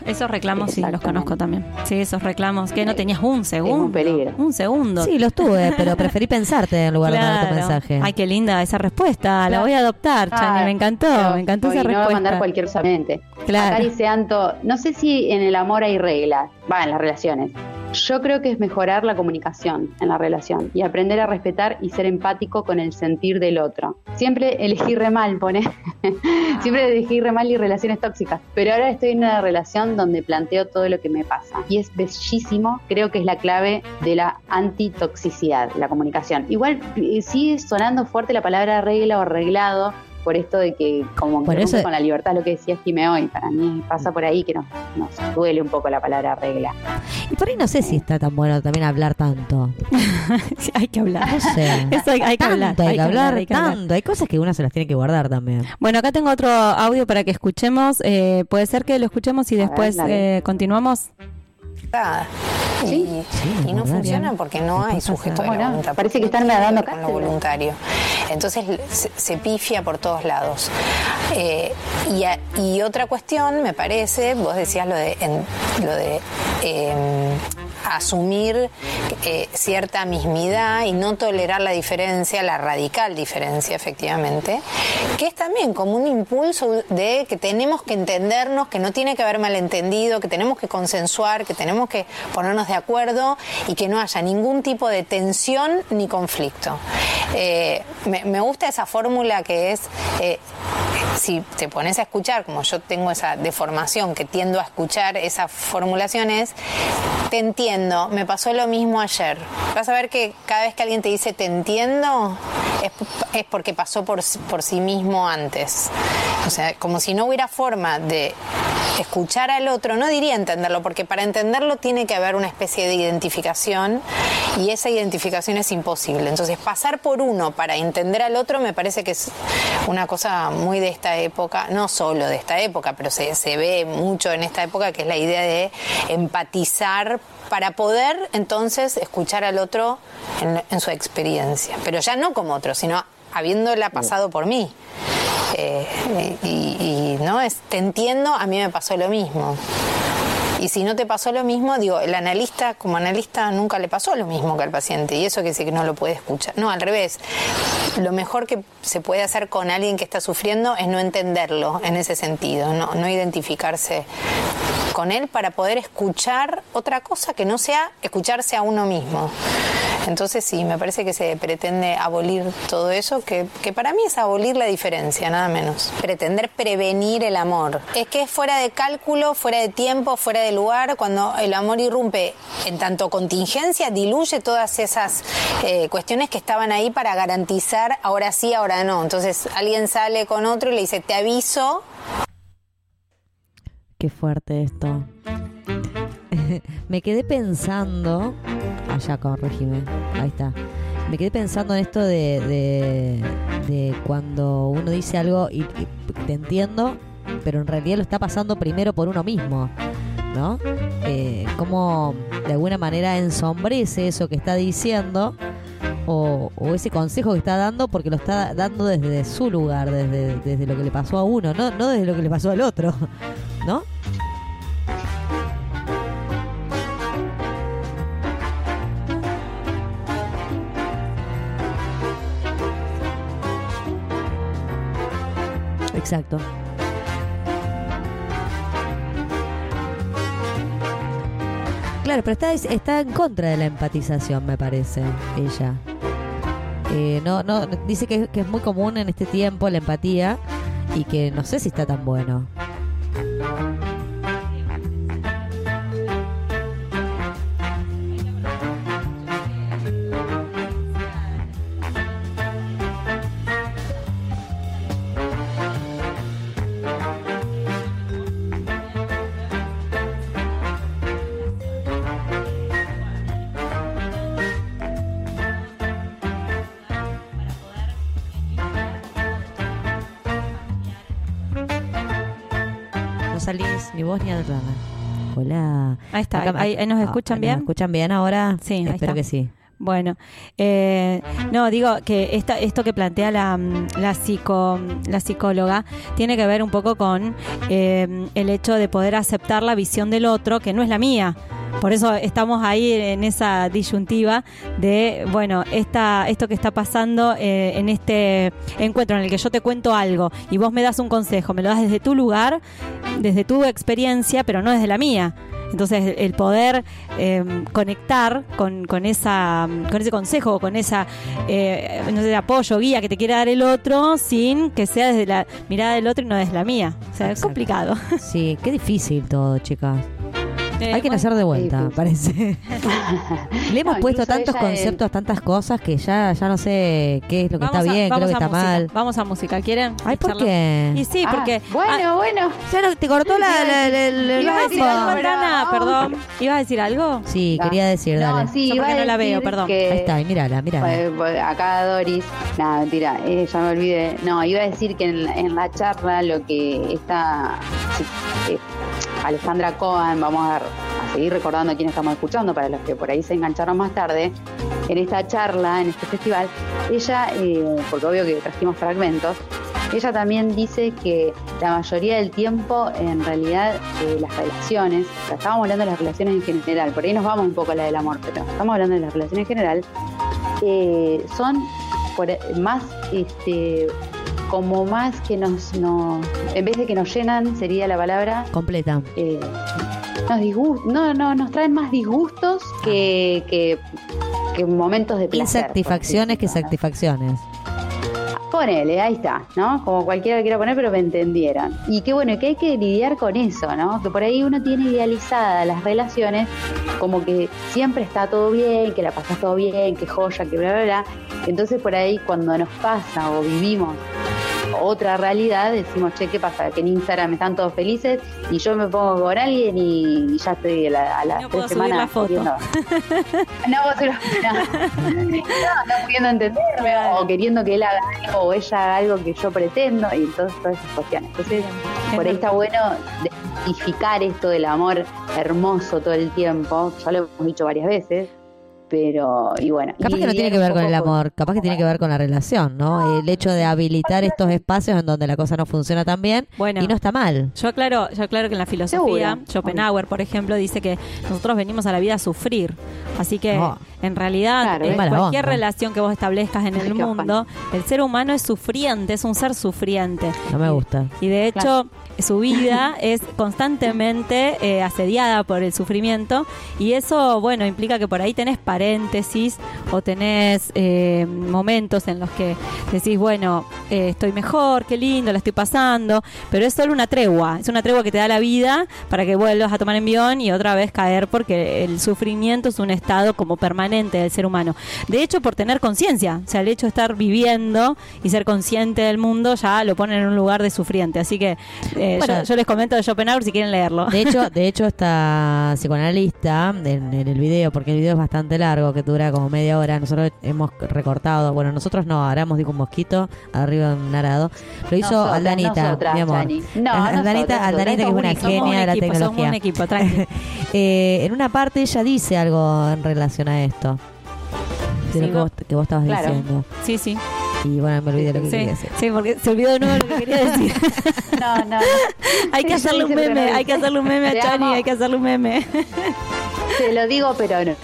Esos reclamos sí los conozco también. Sí, esos reclamos que no tenías un segundo. un peligro. Un segundo. Sí, los tuve, pero preferí pensarte en lugar de mandar tu mensaje. Ay, qué linda esa respuesta. La voy a adoptar, Chani. Ah, Me encantó. pero- Me encantó esa y no respuesta. mandar cualquier solamente. Claro. Acá no sé si en el amor hay reglas, va, en las relaciones. Yo creo que es mejorar la comunicación en la relación y aprender a respetar y ser empático con el sentir del otro. Siempre elegí re mal, pone. Siempre elegí re mal y relaciones tóxicas. Pero ahora estoy en una relación donde planteo todo lo que me pasa. Y es bellísimo, creo que es la clave de la antitoxicidad, la comunicación. Igual eh, sigue sonando fuerte la palabra regla o arreglado por esto de que como Por que eso- con la libertad lo que decía Jimé hoy. Para mí pasa por ahí que nos, nos duele un poco la palabra regla. Y por ahí no sé si está tan bueno también hablar tanto. Sí, hay que hablar. No sé. Eso hay, hay que hablar. Tanto, hay, que hablar, hay que hablar. tanto. Hay cosas que uno se las tiene que guardar también. Bueno, acá tengo otro audio para que escuchemos. Eh, Puede ser que lo escuchemos y después eh, continuamos. Y, y no funciona porque no hay sujeto de ¿Cómo la no? voluntad. Parece que están tiene dando que ver con lo voluntario. Entonces se, se pifia por todos lados. Eh, y, a- y otra cuestión, me parece, vos decías lo de, en- lo de eh, asumir eh, cierta mismidad y no tolerar la diferencia, la radical diferencia, efectivamente, que es también como un impulso de que tenemos que entendernos, que no tiene que haber malentendido, que tenemos que consensuar, que tenemos que ponernos de acuerdo y que no haya ningún tipo de tensión ni conflicto. Eh, me, gusta esa fórmula que es, eh, si te pones a escuchar, como yo tengo esa deformación que tiendo a escuchar esas formulaciones, te entiendo, me pasó lo mismo ayer. Vas a ver que cada vez que alguien te dice te entiendo, es, es porque pasó por, por sí mismo antes. O sea, como si no hubiera forma de escuchar al otro, no diría entenderlo, porque para entenderlo tiene que haber una especie de identificación y esa identificación es imposible. Entonces, pasar por uno para entender al otro me parece que es una cosa muy de esta época, no solo de esta época, pero se, se ve mucho en esta época, que es la idea de empatizar para poder entonces escuchar al otro en, su experiencia, pero ya no como otro, sino habiéndola pasado por mí. Eh, y, y, no es, te entiendo, a mí me pasó lo mismo. Y si no te pasó lo mismo, digo, el analista como analista nunca le pasó lo mismo que al paciente y eso que dice que no lo puede escuchar. No, al revés. Lo mejor que se puede hacer con alguien que está sufriendo es no entenderlo en ese sentido, no, no identificarse con él para poder escuchar otra cosa que no sea escucharse a uno mismo. Entonces sí, me parece que se pretende abolir todo eso, que, que, para mí es abolir la diferencia, nada menos. Pretender prevenir el amor. Es que es fuera de cálculo, fuera de tiempo, fuera de lugar, cuando el amor irrumpe en tanto contingencia, diluye todas esas eh, cuestiones que estaban ahí para garantizar ahora sí, ahora no. Entonces alguien sale con otro y le dice, te aviso. Qué fuerte esto. me quedé pensando. Allá, corregime. Ahí está. Me quedé pensando en esto de, de, cuando uno dice algo y, te entiendo, pero en realidad lo está pasando primero por uno mismo. ¿No? Eh, como de alguna manera ensombrece eso que está diciendo o, o, ese consejo que está dando porque lo está dando desde su lugar, desde, desde lo que le pasó a uno, no, no desde lo que le pasó al otro. ¿No? Exacto. Claro, pero está, está en contra de la empatización, me parece, ella. Eh, no, no, dice que, que, es muy común en este tiempo la empatía y que no sé si está tan bueno. Ni Adriana. Hola. Ahí está, Acá, ahí, ahí, nos escuchan ah, bien. ¿Nos escuchan bien ahora? Sí, espero que sí. Bueno, eh, no, digo que esta, esto que plantea la, la, psico, la psicóloga tiene que ver un poco con eh, el hecho de poder aceptar la visión del otro, que no es la mía. Por eso estamos ahí en esa disyuntiva de, bueno, esta, esto que está pasando eh, en este encuentro en el que yo te cuento algo y vos me das un consejo, me lo das desde tu lugar, desde tu experiencia, pero no desde la mía. Entonces, el poder eh, conectar con, con, esa, con ese consejo, con esa eh, no sé, apoyo, guía que te quiere dar el otro, sin que sea desde la mirada del otro y no desde la mía. O sea, es complicado. Sí, qué difícil todo, chicas. Eh, Hay que nacer de vuelta, parece. Le hemos no, puesto tantos conceptos, es... tantas cosas que ya, ya no sé qué es lo que vamos está bien, qué es lo que está música. mal. Vamos a música, ¿quieren? Ay, ¿por qué? Y sí, porque. Ah, bueno, bueno. Ya no, te cortó la, la, la, la Ibas a decir algo, Aldana, perdón. ¿Ibas a decir algo? Sí, quería decir, no, dale. Sí, Yo porque no la veo, perdón. Que... Ahí está, mírala, mírala. Acá Doris, nada, mentira, eh, ya me olvidé. No, iba a decir que en, en la charla lo que está. Eh, Alejandra Cohen, vamos a, a, seguir recordando a quién estamos escuchando, para los que por ahí se engancharon más tarde, en esta charla, en este festival, ella, eh, porque obvio que trajimos fragmentos, ella también dice que la mayoría del tiempo, en realidad, eh, las relaciones, o sea, estábamos hablando de las relaciones en general, por ahí nos vamos un poco a la del amor, pero estamos hablando de las relaciones en general, eh, son por, más este, como más que nos, nos, en vez de que nos llenan, sería la palabra. Completa. Eh, nos disgust, no, no, nos traen más disgustos que, que, que momentos de placer. Insatisfacciones que satisfacciones. Ponele, ahí está, ¿no? Como cualquiera quiera poner, pero me entendieron. Y que bueno, que hay que lidiar con eso, ¿no? Que por ahí uno tiene idealizadas las relaciones como que siempre está todo bien, que la pasas todo bien, que joya, que bla, bla, bla. Entonces por ahí cuando nos pasa o vivimos otra realidad, decimos, che, ¿qué pasa? Que en Instagram están todos felices y yo me pongo con alguien y ya estoy a, la, a las no tres puedo semanas. La foto. no. No, no pudiendo entenderme o queriendo que él haga algo o ella haga algo que yo pretendo y entonces todas esas cuestiones. Entonces, por ahí está bueno identificar esto del amor hermoso todo el tiempo, ya lo hemos dicho varias veces, Pero, y bueno. Capaz y que no tiene que ver con el amor, capaz que tiene que ver con la relación, ¿no? El hecho de habilitar estos espacios en donde la cosa no funciona tan bien Bueno. y no está mal. Yo aclaro, yo aclaro que en la filosofía, Seguro. Schopenhauer, por ejemplo, dice que nosotros venimos a la vida a sufrir. Así que, No. en realidad, Claro, en cualquier onda. relación que vos establezcas en el mundo, el ser humano es sufriente, es un ser sufriente. No me gusta. Y de hecho, su vida es constantemente eh, asediada por el sufrimiento y eso, bueno, implica que por ahí tenés paréntesis o tenés eh, momentos en los que decís, bueno, eh, estoy mejor, qué lindo, la estoy pasando, pero es solo una tregua, es una tregua que te da la vida para que vuelvas a tomar envión y otra vez caer porque el sufrimiento es un estado como permanente del ser humano. De hecho, por tener conciencia, o sea, el hecho de estar viviendo y ser consciente del mundo ya lo pone en un lugar de sufriente. Así que eh, Bueno. yo, yo les comento de Schopenhauer si quieren leerlo. De hecho, de hecho esta psicoanalista en, en el video, porque el video es bastante largo, que dura como media hora, nosotros hemos recortado, bueno, nosotros no, haramos digo un mosquito arriba de un arado, lo hizo Nosotras, Aldanita, nosotras, mi amor. Chani. No, Aldanita, nosotras, Aldanita que es una un genia de la equipo, somos tecnología. un equipo, tranqui. Eh, en una parte ella dice algo en relación a esto. De Sí, lo que vos, que vos estabas Claro. diciendo. Sí, sí. Y bueno, me olvidé lo que Sí, quería decir. sí, porque se olvidó de nuevo lo que quería decir. No, no, hay que hacerle un meme, hay que hacerle un meme a Chani, hay que hacerle un meme. Te lo digo, pero no.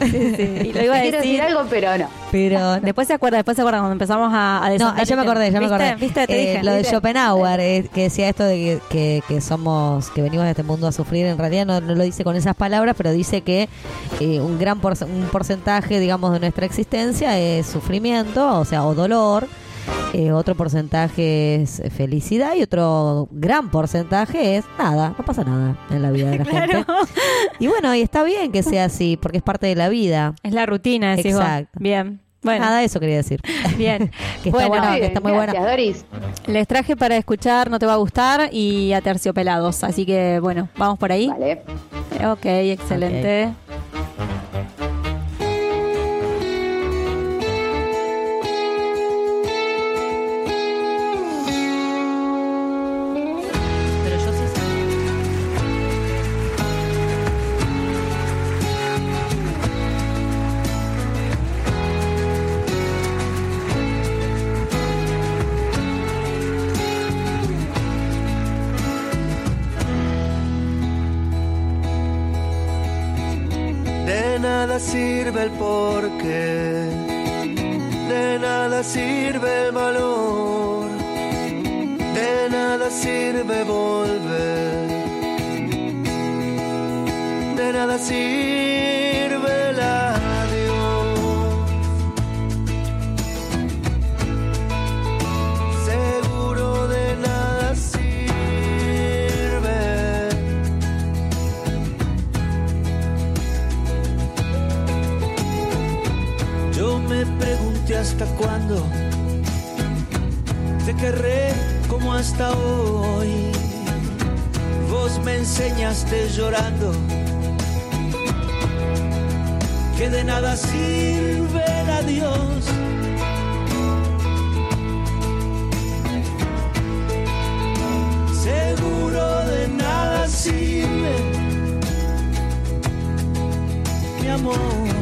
Sí, sí. Y lo iba a Quiero decir decir. algo, pero no. Pero Después se acuerda, después se acuerda cuando empezamos a, a No, ya me acordé, ya me acordé. ¿Viste? ¿Viste? Te Eh, dije. lo de. Schopenhauer, eh, que decía esto de que, que, que somos, que venimos de este mundo a sufrir, en realidad no, no lo dice con esas palabras, pero dice que eh, un gran porce- un porcentaje, digamos, de nuestra existencia es sufrimiento, o sea, o dolor. Eh, otro porcentaje es felicidad y otro gran porcentaje es nada, no pasa nada en la vida de la Claro. gente. Y bueno, y está bien que sea así, porque es parte de la vida. Es la rutina, decís vos. Exacto. Bien. Bueno, Nada, eso quería decir. bien. Que está bueno, que está muy Gracias, bueno. Doris. Les traje para escuchar No te va a gustar y a Terciopelados. Así que, bueno, vamos por ahí. Vale. Ok, excelente. El porqué, de nada sirve el valor, de nada sirve volver, de nada sirve hasta cuándo te querré como hasta hoy. Vos me enseñaste llorando que de nada sirve el adiós. Seguro de nada sirve mi amor.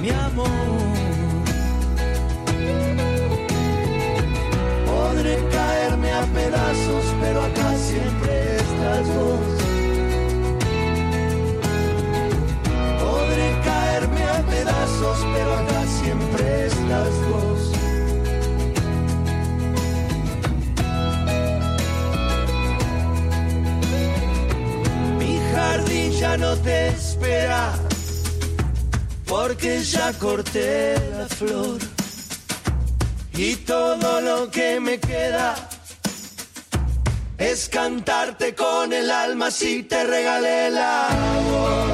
Mi amor. Podré caerme a pedazos, Mi jardín ya no te espera. porque ya corté la flor. Y todo lo que me queda es cantarte con el alma si te regalé la voz.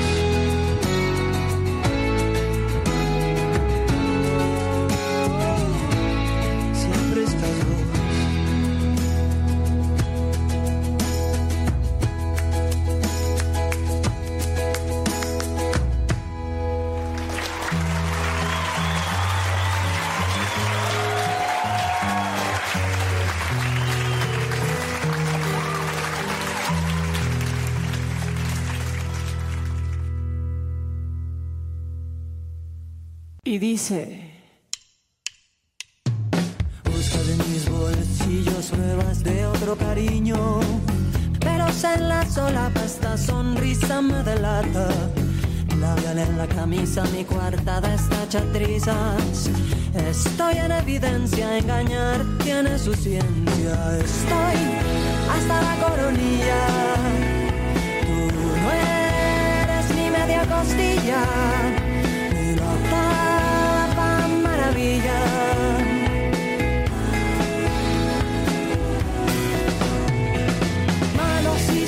Dice... Busca de mis bolsillos pruebas de otro cariño. Pero en la solapa esta sonrisa me delata. Labial en la camisa, mi coartada está hecha trizas. Estoy en evidencia, engañar tiene su ciencia. Estoy hasta la coronilla. Tú no eres mi media costilla, maravilla. Malo sí,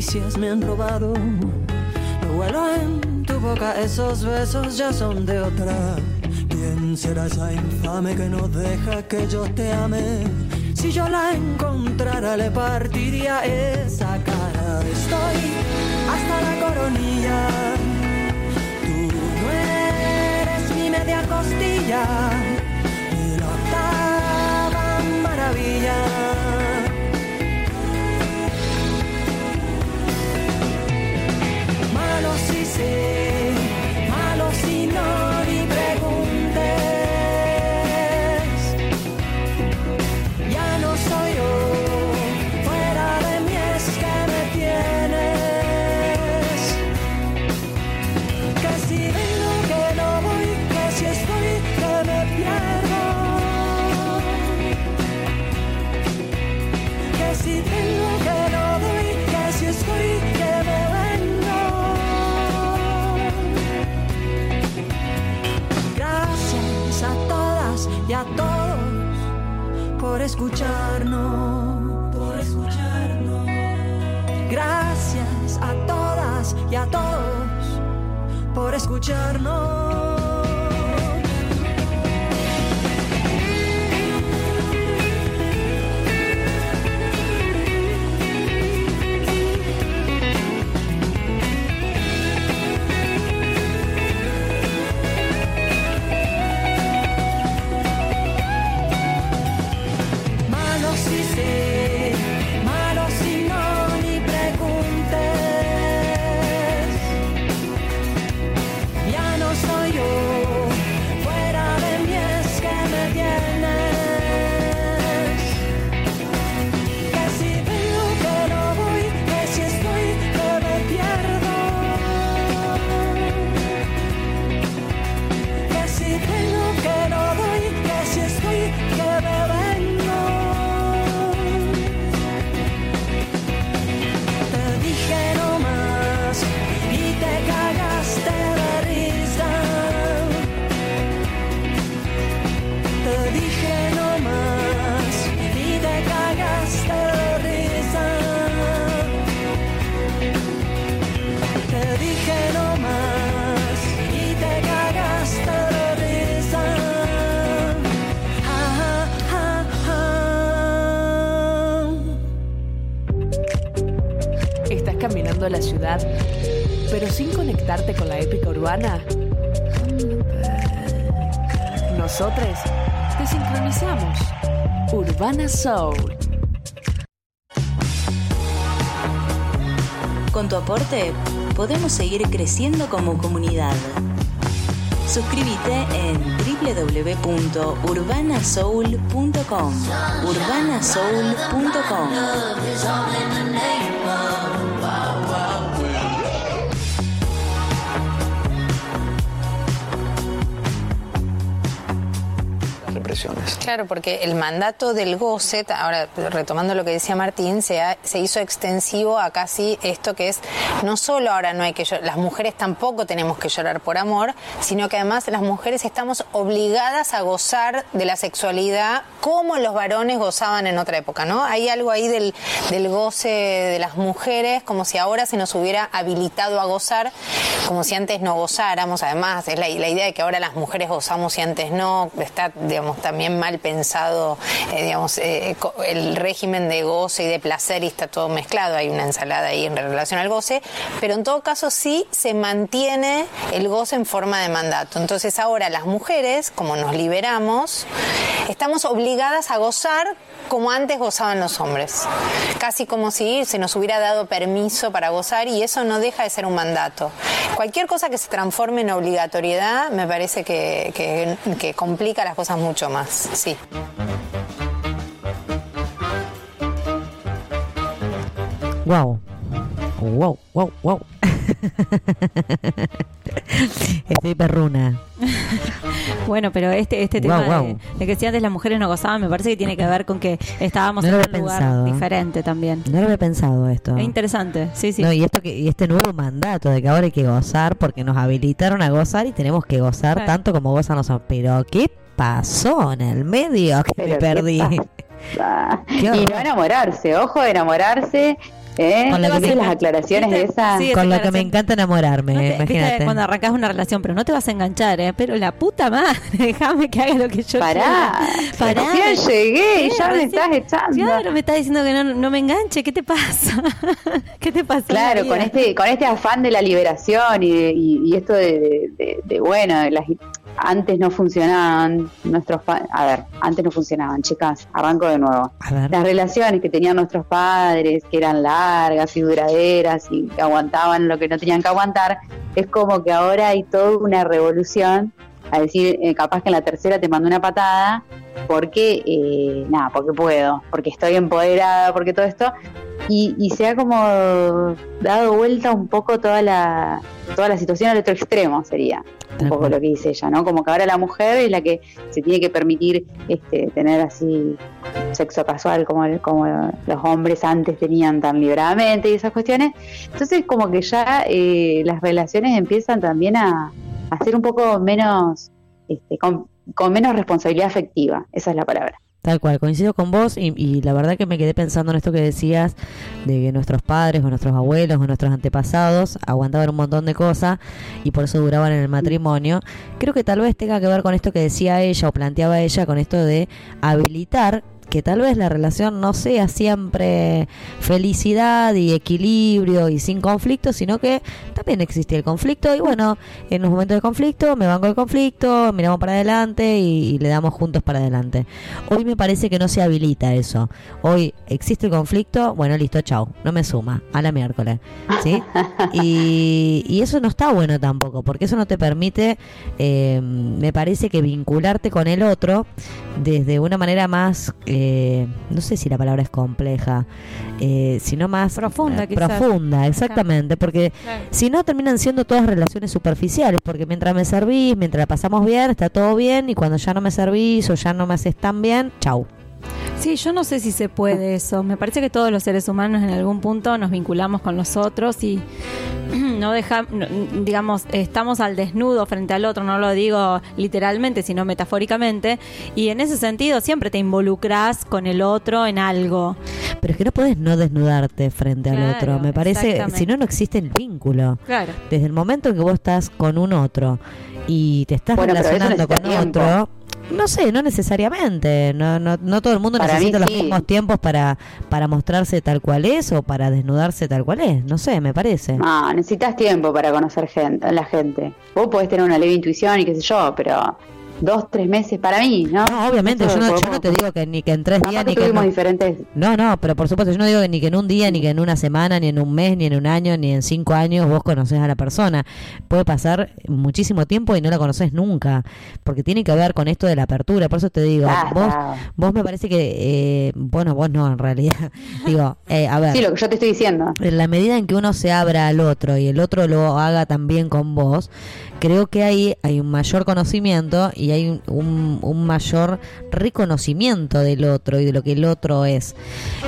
caricias me han robado. Lo huelo en tu boca, esos besos ya son de otra. ¿Quién será esa infame que no deja que yo te ame? Si yo la encontrara, le partiría esa cara. Estoy hasta la coronilla. Tú no eres mi media costilla, ni la octava maravilla. Urbana? Nosotros te sincronizamos. Urbana Soul. Con tu aporte podemos seguir creciendo como comunidad. Suscríbete en www.urbanasoul.com. urbanasoul.com. Claro, porque el mandato del goce, ahora retomando lo que decía Martín, se, ha- se hizo extensivo a casi esto que es, no solo ahora no hay que llorar, las mujeres tampoco tenemos que llorar por amor, sino que además las mujeres estamos obligadas a gozar de la sexualidad como los varones gozaban en otra época, ¿no? Hay algo ahí del, del goce de las mujeres, como si ahora se nos hubiera habilitado a gozar, como si antes no gozáramos, además es la, la idea de que ahora las mujeres gozamos y antes no, está digamos también mal pensado eh, digamos eh, el régimen de goce y de placer y está todo mezclado, hay una ensalada ahí en relación al goce, pero en todo caso sí se mantiene el goce en forma de Entonces ahora las mujeres, como nos liberamos, estamos obligadas a gozar como antes gozaban los hombres. Casi como si se nos hubiera dado permiso para gozar y eso no deja de ser un mandato. Cualquier cosa que se transforme en obligatoriedad me parece que, que- que complica las cosas mucho más. Sí. Wow. Wow, wow, wow. Estoy perruna. Bueno, pero este, este tema. De, de que si antes las mujeres no gozaban, me parece que tiene que ver con que estábamos No en un lugar diferente también. No lo había pensado esto. Es interesante, sí, sí. No, y, esto que, y este nuevo mandato de que ahora hay que gozar porque nos habilitaron a gozar y tenemos que gozar Claro. tanto como gozan los hombres. Pero ¿qué pasó en el medio que me Pero, ¿qué perdí? Y no enamorarse, ojo de enamorarse. ¿Eh? Con la que ¿Viste me- las aclaraciones de esas? Sí, Con lo que me encanta enamorarme, No te- viste, imagínate. cuando arrancas una relación, pero no te vas a enganchar, ¿eh? Pero la puta madre, déjame que haga lo que yo Pará, quiera. recién llegué y ya me estás echando. Claro, me estás diciendo que no, no me enganche. ¿Qué te pasa? ¿Qué te pasa? Claro, con este, con este afán de la liberación y, de- y, y esto de, de- de- de, bueno, de las- antes no funcionaban nuestros pa- a ver, antes no funcionaban, chicas, arranco de nuevo. Las relaciones que tenían nuestros padres, que eran largas y duraderas y que aguantaban lo que no tenían que aguantar, es como que ahora hay toda una revolución a decir, eh, capaz que en la tercera te mando una patada, porque, eh, nada, porque puedo, porque estoy empoderada, porque todo esto, y, y se ha como dado vuelta un poco toda la, toda la situación al otro extremo, sería un poco lo que dice ella, ¿no? Como que ahora la mujer es la que se tiene que permitir este, tener así sexo casual como, el- como los hombres antes tenían tan liberadamente y esas cuestiones. Entonces como que ya eh, las relaciones empiezan también a, a ser un poco menos, este, con, con menos responsabilidad afectiva, esa es la palabra. Tal cual, coincido con vos y, y la verdad que me quedé pensando en esto que decías de que nuestros padres o nuestros abuelos o nuestros antepasados aguantaban un montón de cosas y por eso duraban en el matrimonio. Creo que tal vez tenga que ver con esto que decía ella o planteaba ella con esto de habilitar que tal vez la relación no sea siempre felicidad y equilibrio y sin conflicto, sino que también existe el conflicto y bueno, en los momentos de conflicto me banco el conflicto, miramos para adelante y, y le damos juntos para adelante. Hoy me parece que no se habilita eso. Hoy existe el conflicto, bueno, listo, chau, no me suma, a la miércoles, ¿sí? Y, y eso no está bueno tampoco, porque eso no te permite, eh, me parece que vincularte con el otro desde una manera más, eh, no sé si la palabra es compleja, eh, sino más Profunda, eh, profunda, exactamente, porque Claro. si no terminan siendo todas relaciones superficiales, porque mientras me servís, mientras la pasamos bien, está todo bien, y cuando ya no me servís o ya no me haces tan bien, chau. Sí, yo no sé si se puede eso. Me parece que todos los seres humanos en algún punto nos vinculamos con los otros y no dejamos, digamos, estamos al desnudo frente al otro, no lo digo literalmente, sino metafóricamente, y en ese sentido siempre te involucras con el otro en algo. Pero es que no puedes no desnudarte frente al otro. Me parece, si no, no existe el vínculo. Claro. Desde el momento en que vos estás con un otro y te estás Bueno, relacionando con tiempo. otro, No sé, no necesariamente. No, no, no todo el mundo Para necesita mí los sí. mismos tiempos para, para mostrarse tal cual es o para desnudarse tal cual es. No sé, me parece. No, necesitas tiempo para conocer gente, a la gente. Vos podés tener una leve intuición y qué sé yo, pero dos, tres meses para mí, ¿no? No, obviamente, yo no, yo no te digo que ni que en tres días ni que en diferentes No, no, pero por supuesto, yo no digo que ni que en un día, ni que en una semana, ni en un mes, ni en un año, ni en cinco años vos conocés a la persona. Puede pasar muchísimo tiempo y no la conoces nunca, porque tiene que ver con esto de la apertura. Por eso te digo, vos, vos me parece que, eh, bueno, vos no, en realidad. digo, eh, a ver. Sí, lo que yo te estoy diciendo. En la medida en que uno se abra al otro y el otro lo haga también con vos, creo que ahí hay un mayor conocimiento y hay un, un- un mayor reconocimiento del otro y de lo que el otro es.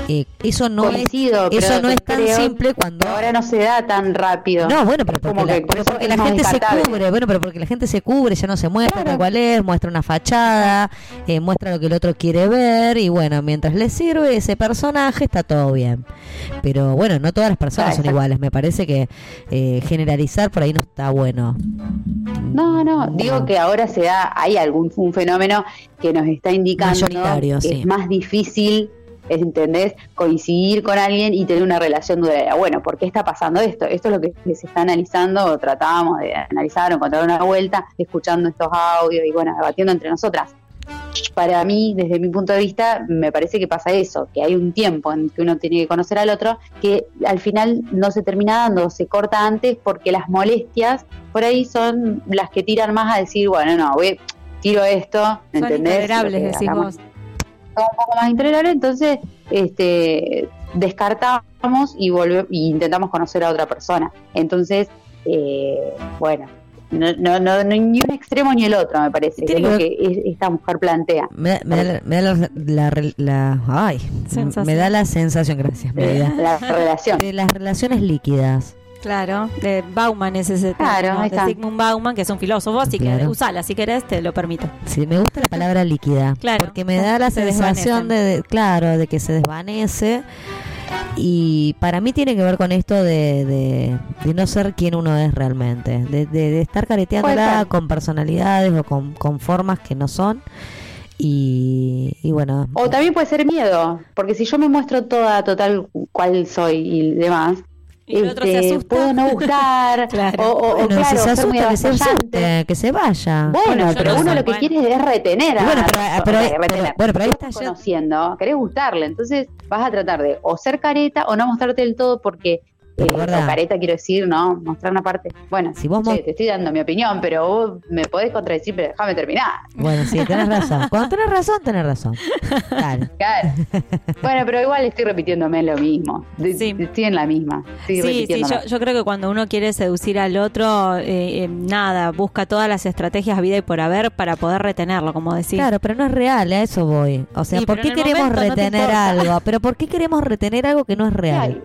Eh, eso no Coincido, es, eso no es tan simple cuando ahora no se da tan rápido. no, bueno, pero porque la, pero porque gente se cubre, bueno, pero porque la gente se cubre, ya no se muestra tal cual es, muestra una fachada, eh, muestra lo que el otro quiere ver y bueno, mientras le sirve ese personaje está todo bien. Pero bueno, no todas las personas Ah, son iguales, me parece que eh, generalizar por ahí no está bueno. No, no, digo que ahora se da, hay algún un fenómeno que nos está indicando que sí. es más difícil, ¿entendés? Coincidir con alguien y tener una relación duradera. Bueno, ¿por qué está pasando esto? Esto es lo que se está analizando, o tratábamos de analizar o encontrar una vuelta, escuchando estos audios y bueno, debatiendo entre nosotras. Para mí, desde mi punto de vista, me parece que pasa eso, que hay un tiempo en que uno tiene que conocer al otro, que al final no se termina dando, se corta antes porque las molestias por ahí son las que tiran más a decir, bueno, no, voy, tiro esto, Son ¿entendés? intolerables, vos. son un poco más intolerables, entonces este, descartamos y, volve- y intentamos conocer a otra persona. Entonces, eh, bueno, no, no, no, no- ni un extremo ni el otro, me parece, que es lo que que es- esta mujer plantea. Me, me da, la, me da la- la re- la- ay, Sensación. me da la sensación, gracias, me de da. la relación. de las relaciones líquidas. Claro, de Bauman es ese Claro, ahí de. Sigmund Bauman, que es un filósofo, así que usala si querés, te lo permito. Sí, me gusta la palabra líquida. Claro, Porque me da la se sensación de, de- claro, de que se desvanece. Y para mí tiene que ver con esto de, de, de no ser quien uno es realmente. De, de, de estar careteándola con personalidades o con, con formas que no son. Y, y bueno, O también puede ser miedo, porque si yo me muestro toda, total, cual soy y demás, Y el otro se este, asusta. puedo no buscar, Claro. o, o- o bueno, claro, si se asusta, que se asuste, que se vaya. Bueno, Bueno, pero no uno sé, lo que bueno. quiere es retener a bueno, pero- pero- a- pero- retener. bueno, pero ahí Estás está ya- conociendo, querés gustarle, entonces vas a tratar de o ser careta o no mostrarte del todo porque eh, careta quiero decir, ¿no? Mostrar una parte. Bueno, Si vos che, te estoy dando mi opinión, pero vos me podés contradecir, pero déjame terminar. Bueno, sí, tenés razón. Cuando tenés razón, tenés razón. Dale. Claro. bueno, pero igual estoy repitiéndome lo mismo. De- Sí. Estoy en la misma. Estoy Sí, sí, yo, yo creo que cuando uno quiere seducir al otro, eh, eh, nada, busca todas las estrategias vida y por haber para poder retenerlo, como decís. Claro, pero no es real, a eso voy. O sea, Sí, ¿por qué queremos momento retener algo? Pero ¿por qué queremos retener algo que no es real?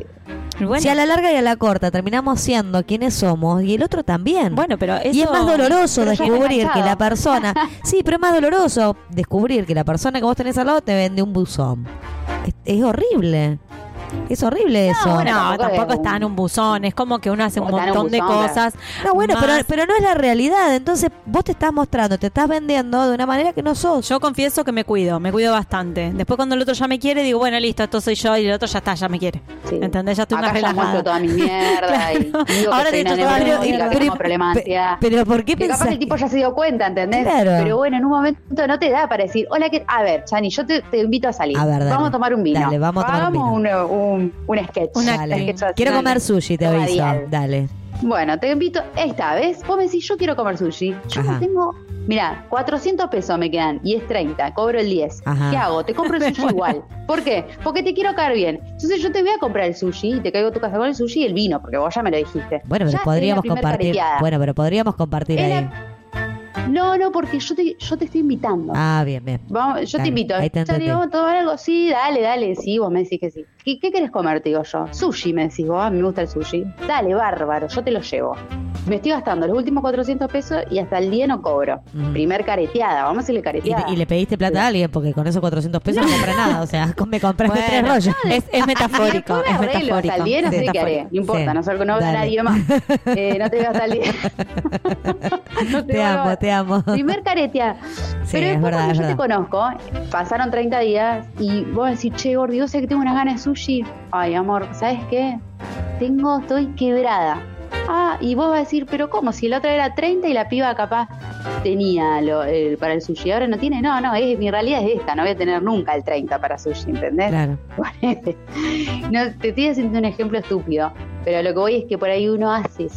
Bueno, Si a la larga y a la corta terminamos siendo quienes somos y el otro también. bueno, pero eso... y es más doloroso descubrir que la persona. Sí, pero es más doloroso descubrir que la persona que vos tenés al lado te vende un buzón. Es, es horrible. Es horrible eso. No, bueno, tampoco, tampoco es está en un buzón, es como que uno hace un en un montón de cosas. No, bueno, pero, más- pero no es la realidad. Entonces vos te estás mostrando, te estás vendiendo de una manera que no sos. Yo confieso que me cuido, me cuido bastante. Después cuando el otro ya me quiere, digo, bueno, listo, esto soy yo y el otro ya está, ya me quiere. Sí. ¿Entendés? Ya estoy Acá más ya relajada. toda mi mierda y Claro. digo Ahora que te neurótica, pero- pero-. Pero ¿por qué Que capaz pensás el tipo ya se dio cuenta, ¿entendés? Claro. Pero bueno, en un momento no te da para decir, hola, que a ver, Chani, yo te, te invito a salir. A ver, dale. Vamos a tomar un vino. Dale, vamos a tomar un Hagamos un, un, sketch. Dale. Un sketch así, Quiero comer sushi, te aviso. Radial. Dale. Bueno, te invito esta vez. Vos me decís, yo quiero comer sushi. Yo Ajá. no tengo. Mira, 400 pesos me quedan y es 30, cobro el 10. Ajá. ¿Qué hago? Te compro el sushi igual. ¿Por qué? Porque te quiero caer bien. Entonces yo te voy a comprar el sushi y te caigo a tu casa con el sushi y el vino, porque vos ya me lo dijiste. Bueno, pero podríamos compartir. Bueno, pero podríamos compartir ahí. No, no, porque yo te, yo te estoy invitando. Ah, bien, bien. Vamos, yo Dale, te invito. ahí te Chani, entendí. vamos a tomar algo. Sí, dale, dale. Sí, vos me decís que sí. ¿Qué, qué querés comer? Te digo yo. Sushi, me decís vos. A mí me gusta el sushi. Dale, bárbaro. Yo te lo llevo. Me estoy gastando los últimos 400 pesos y hasta el día no cobro. Primer careteada, vamos a decirle careteada. y le pediste plata a alguien porque con esos 400 pesos no compré nada. O sea, me compraste tres rollos. es, es metafórico, me es metafórico. Hasta el día no sé qué haré. No importa, Sí, no salgo, no nadie más. Eh, no te hasta el día. No Te a amo, te amo. Primer careteada. Sí, Pero es después verdad, cuando es yo te conozco, pasaron 30 días y vos decís, che, gordi, vos sabés que tengo unas ganas de sushi. Ay, amor, ¿sabes qué? Tengo, estoy quebrada. Ah, y vos vas a decir, pero ¿cómo? Si la otra era 30 y la piba capaz tenía lo, el- para el sushi, ahora no tiene. No, no, es, mi realidad es esta, no voy a tener nunca el 30 para sushi, ¿entendés? Claro. no, te estoy haciendo un ejemplo estúpido, pero lo que voy es que por ahí uno hace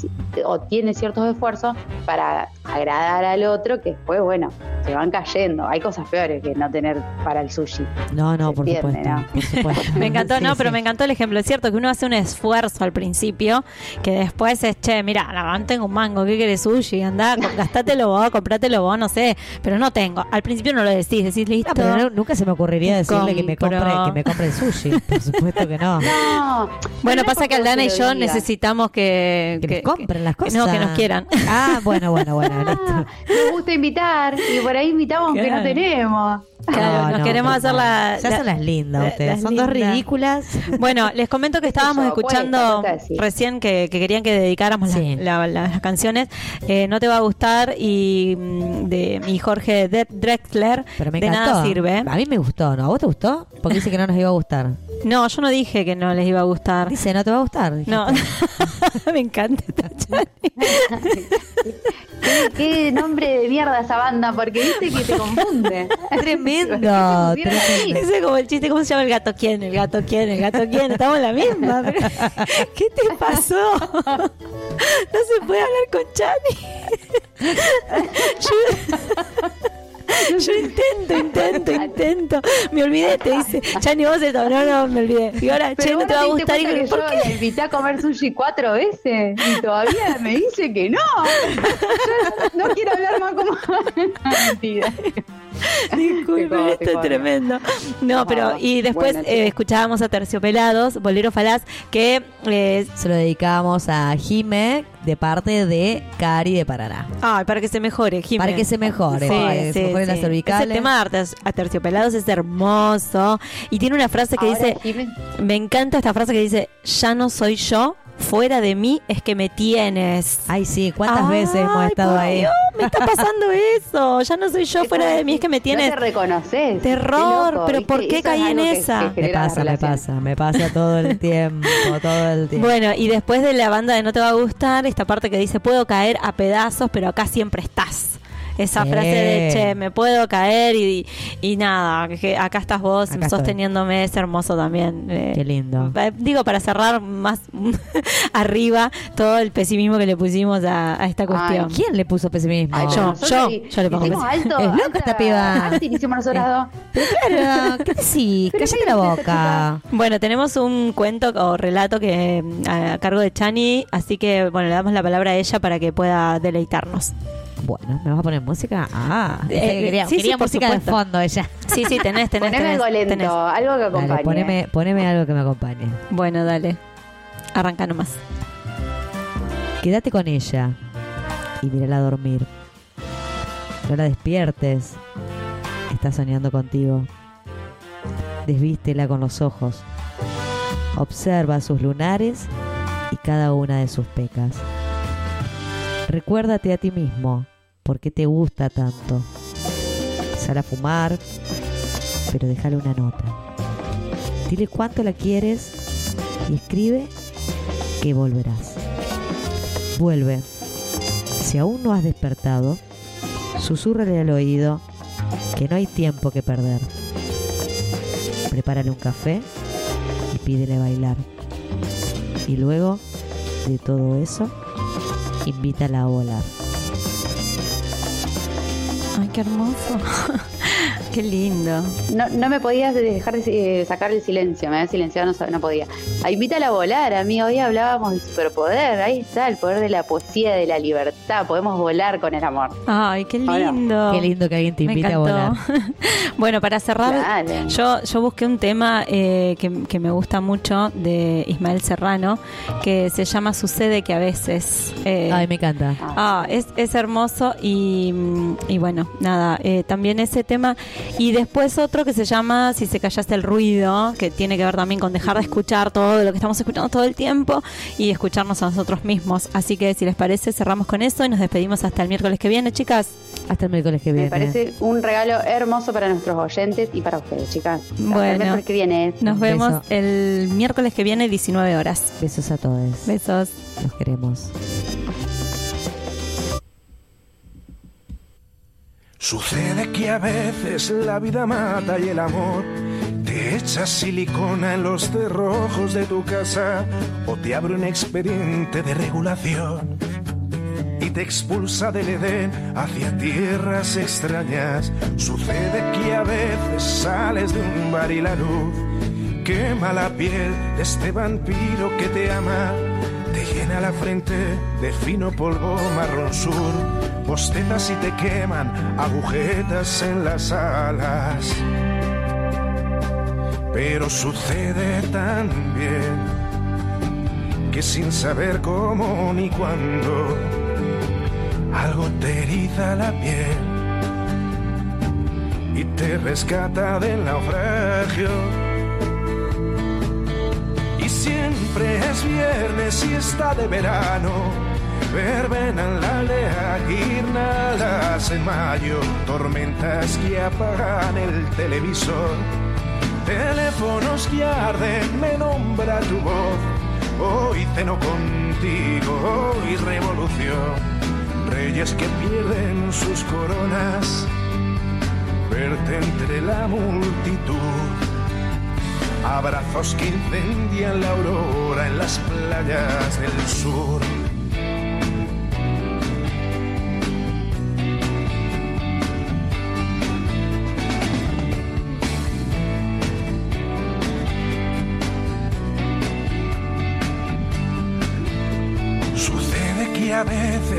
o tiene ciertos esfuerzos para agradar al otro que después, bueno, se van cayendo. Hay cosas peores que no tener para el sushi. No, no, por entiende, supuesto. ¿no? Por supuesto. Me encantó, Sí, no, sí. pero me encantó el ejemplo. Es cierto que uno hace un esfuerzo al principio, que después es, che, mira, la tengo un mango, ¿qué querés sushi? Andá, gastátelo vos, comprátelo vos, no sé. Pero no tengo. Al principio no lo decís, decís, listo. No, pero no- nunca se me ocurriría decirle que me compre, que me compre el sushi. Por supuesto que no. No. Bueno, no pasa que Aldana y yo necesitamos que, Que, nos compren las que- cosas. no, que nos quieran. Ah, bueno, bueno, bueno, listo. Nos gusta invitar y por ahí invitamos aunque no Claro. tenemos. Claro, No, nos no, queremos hacer la, Ya la- son las lindas ustedes. las Son dos ridículas. Bueno, les comento que estábamos escuchando recién que, que querían que dedicáramos Sí. la- la- la- las canciones. Eh, no te va a gustar y mm, de mi Jorge Drexler. Pero me de encantó. nada sirve. A mí me gustó, ¿no? ¿A vos te gustó? Porque dice que no nos iba a gustar. No, yo no dije que no les iba a gustar. Dice, ¿no te va a gustar? dijiste. No, me encanta esta Chani. ¿Qué, qué nombre de mierda esa banda, porque viste que te confunde. Tremendo, ¿Por qué te pusieron así? tremendo. Ese es como el chiste, ¿cómo se llama el gato quién? El gato quién, el gato quién. Estamos en la misma. ¿Qué te pasó? No se puede hablar con Chani. Yo, yo intento, intento, intento. Me olvidé, te dice. Chani, vos esto. No, no, me olvidé. Y ahora, Pero che, no te va a gustar. Y, que ¿por yo qué? la invité a comer sushi cuatro veces y todavía me dice que no. Yo no quiero hablar más como mentira. Disculpe, esto es tremendo. No, pero y después eh, escuchábamos a Terciopelados, Bolero Falaz, que eh, Se lo dedicábamos a Jime de parte de Cari de Paraná. Ay, para que se mejore, Jimé. Para que se mejore, para que se mejore las cervicales. Ese tema de Arte- Aterciopelados es hermoso. Y tiene una frase que Ahora, dice, me encanta esta frase que dice, ya no soy yo, fuera de mí es que me tienes. Ay, sí, ¿cuántas Ay, veces hemos estado por ahí? Dios, me está pasando eso. Ya no soy yo, ¿qué fuera de mí es que me tienes. No te reconoces. Terror, loco, pero ¿viste? ¿por qué Eso caí es en que- esa? que Me pasa, me pasa, me pasa todo el tiempo, todo el tiempo. Bueno, y después de la banda de No te va a gustar, esta parte que dice, puedo caer a pedazos, pero acá siempre estás. Esa Sí. frase de, che, me puedo caer y, y nada, que acá estás vos Acá estoy. sosteniéndome, es hermoso también. Eh, Qué lindo. eh, Digo, para cerrar más arriba todo el pesimismo que le pusimos a, a esta cuestión. ¿Quién le puso pesimismo? Ay, Yo, yo, y- yo le pongo hicimos beso. alto. Es loca alta- esta piba. Alto dos. Pero claro, ¿qué decís? Pero Cállate ¿qué la boca. Bueno, tenemos un cuento o relato que mm, a cargo de Chani, así que bueno, le damos la palabra a ella para que pueda deleitarnos. Bueno, ¿me vas a poner música? Ah, Eh, quería, sí, música de fondo ella. Sí, sí, tenés, tenés. Poneme tenés, algo lento, tenés. algo que acompañe. Dale, poneme, poneme algo que me acompañe. Bueno, dale. Arranca nomás. Quédate con ella y mírala dormir. No la despiertes. Está soñando contigo. Desvístela con los ojos. Observa sus lunares y cada una de sus pecas. Recuérdate a ti mismo por qué te gusta tanto. Sal a fumar, pero déjale una nota. Dile cuánto la quieres y escribe que volverás. Vuelve. Si aún no has despertado, susurrale al oído que no hay tiempo que perder. Prepárale un café y pídele bailar. Y luego de todo eso, invítala a volar. Ay, qué hermoso. Qué lindo. No, no me podías dejar de eh, sacar el silencio, me había silenciado, no, no podía. A invítala a volar, amigo. Hoy hablábamos de superpoder. Ahí está, el poder de la poesía, de la libertad. Podemos volar con el amor. Ay, qué lindo. Qué lindo que alguien te Me invite a volar. bueno, para cerrar, yo, yo busqué un tema eh, que, que me gusta mucho de Ismael Serrano, que se llama Sucede que a veces. eh, Ay, me encanta. Ah, es, es hermoso y, y bueno, nada, eh, también ese tema. Y después otro que se llama Si se callase el ruido, que tiene que ver también con dejar de escuchar todo lo que estamos escuchando todo el tiempo y escucharnos a nosotros mismos. Así que si les parece, cerramos con eso y nos despedimos hasta el miércoles que viene, chicas. Hasta el miércoles que viene. Me parece un regalo hermoso para nuestros oyentes y para ustedes, chicas. Hasta el Bueno, miércoles que viene. nos vemos beso. el miércoles que viene, 19 horas. Besos a todos. Besos. Los queremos. Sucede que a veces la vida mata y el amor te echa silicona en los cerrojos de tu casa o te abre un expediente de regulación y te expulsa del Edén hacia tierras extrañas. Sucede que a veces sales de un bar y la luz quema la piel de este vampiro que te ama. Te llena la frente de fino polvo marrón sur, bostezas y te queman agujetas en las alas. Pero sucede también que sin saber cómo ni cuándo, algo te eriza la piel y te rescata del naufragio. Siempre es viernes y está de verano. Verbenan la aldea, guirnaldas en mayo, tormentas que apagan el televisor, teléfonos que arden, me nombra tu voz. Hoy ceno contigo, hoy revolución, reyes que pierden sus coronas, verte entre la multitud. Abrazos que incendian la aurora en las playas del sur.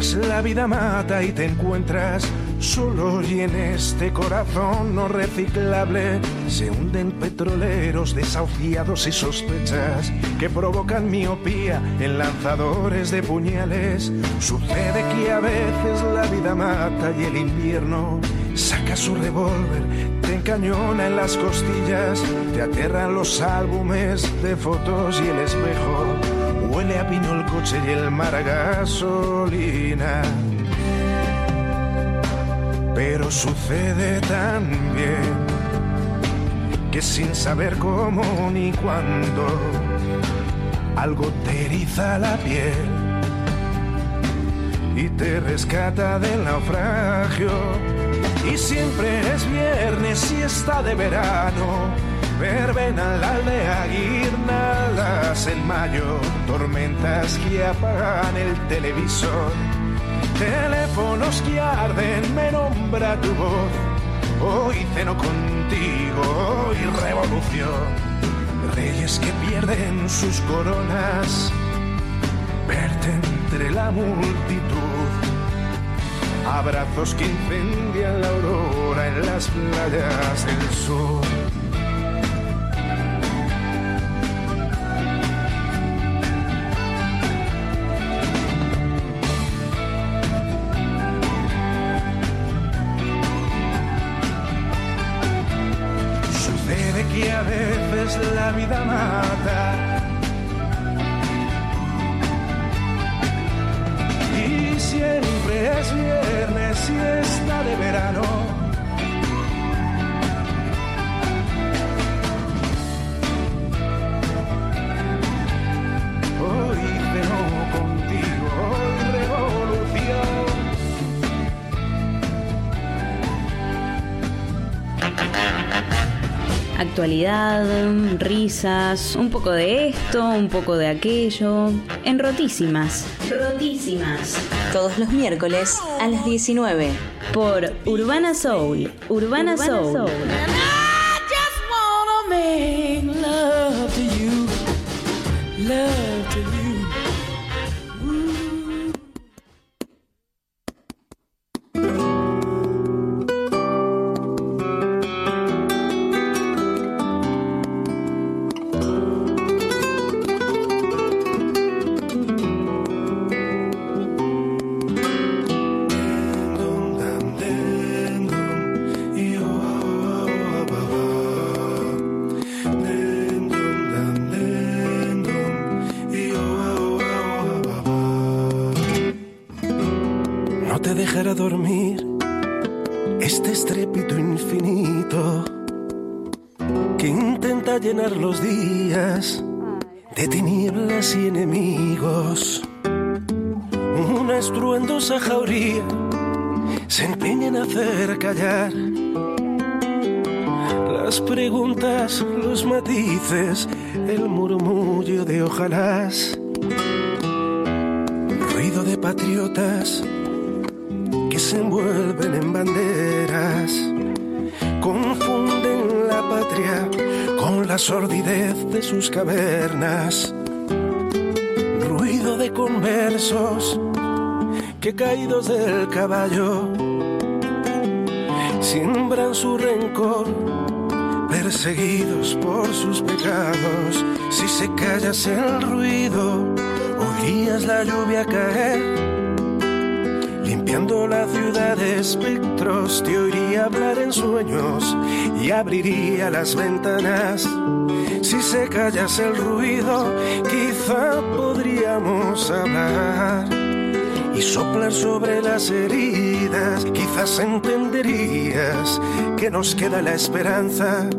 Veces la vida mata y te encuentras solo y en este corazón no reciclable se hunden petroleros desahuciados y sospechas que provocan miopía en lanzadores de puñales. Sucede que a veces la vida mata y el invierno saca su revólver, te encañona en las costillas, te aterran los álbumes de fotos y el espejo. Huele a pino el coche y el mar gasolina. Pero sucede también que sin saber cómo ni cuándo, algo te eriza la piel y te rescata del naufragio. Y siempre es viernes y está de verano. Verbena la aldea, guirnaldas en mayo, tormentas que apagan el televisor, teléfonos que arden, me nombra tu voz. Hoy ceno contigo, hoy revolución, reyes que pierden sus coronas, verte entre la multitud. Abrazos que incendian la aurora en las playas del sur. Actualidad, risas, un poco de esto, un poco de aquello, en Rotísimas. Rotísimas. Todos los miércoles a las 19. Por Urbana Soul. Urbana, Soul. wanna caídos del caballo siembran su rencor, perseguidos por sus pecados. Si se callase el ruido, oirías la lluvia caer Limpiando la ciudad de espectros, te oiría hablar en sueños y abriría las ventanas. Si se callase el ruido, quizá podríamos hablar y soplar sobre las heridas. Quizás entenderías que nos queda la esperanza.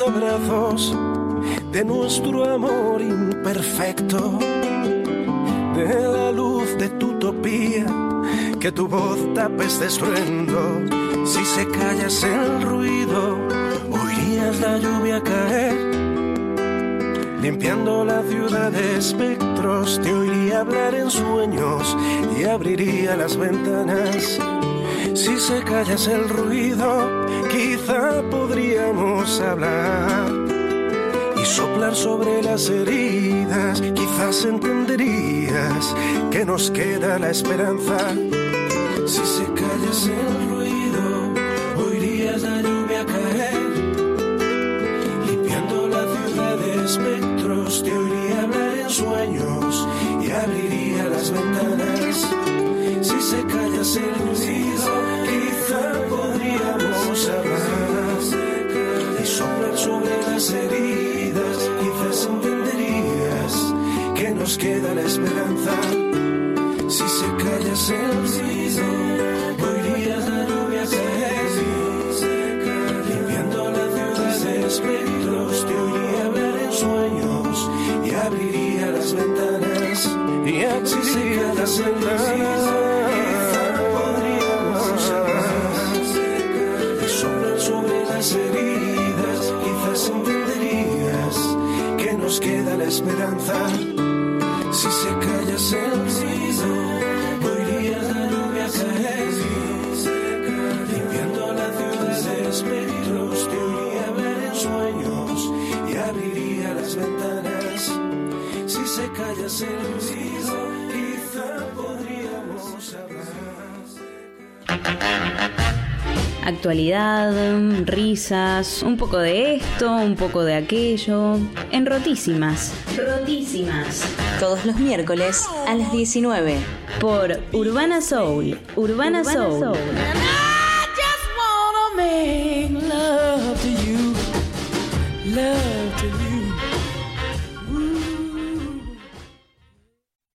De abrazos, de nuestro amor imperfecto, de la luz de tu utopía, que tu voz tape este estruendo. Si se callas el ruido, oirías la lluvia caer Limpiando la ciudad de espectros, te oiría hablar en sueños y abriría las ventanas. Si se callas el ruido, podríamos hablar y soplar sobre las heridas. Quizás entenderías que nos queda la esperanza. Si se callas el Actualidad, risas, un poco de esto, un poco de aquello. En Rotísimas. Rotísimas. Todos los miércoles a las 19. Por Urbana Soul. Urbana, Soul. just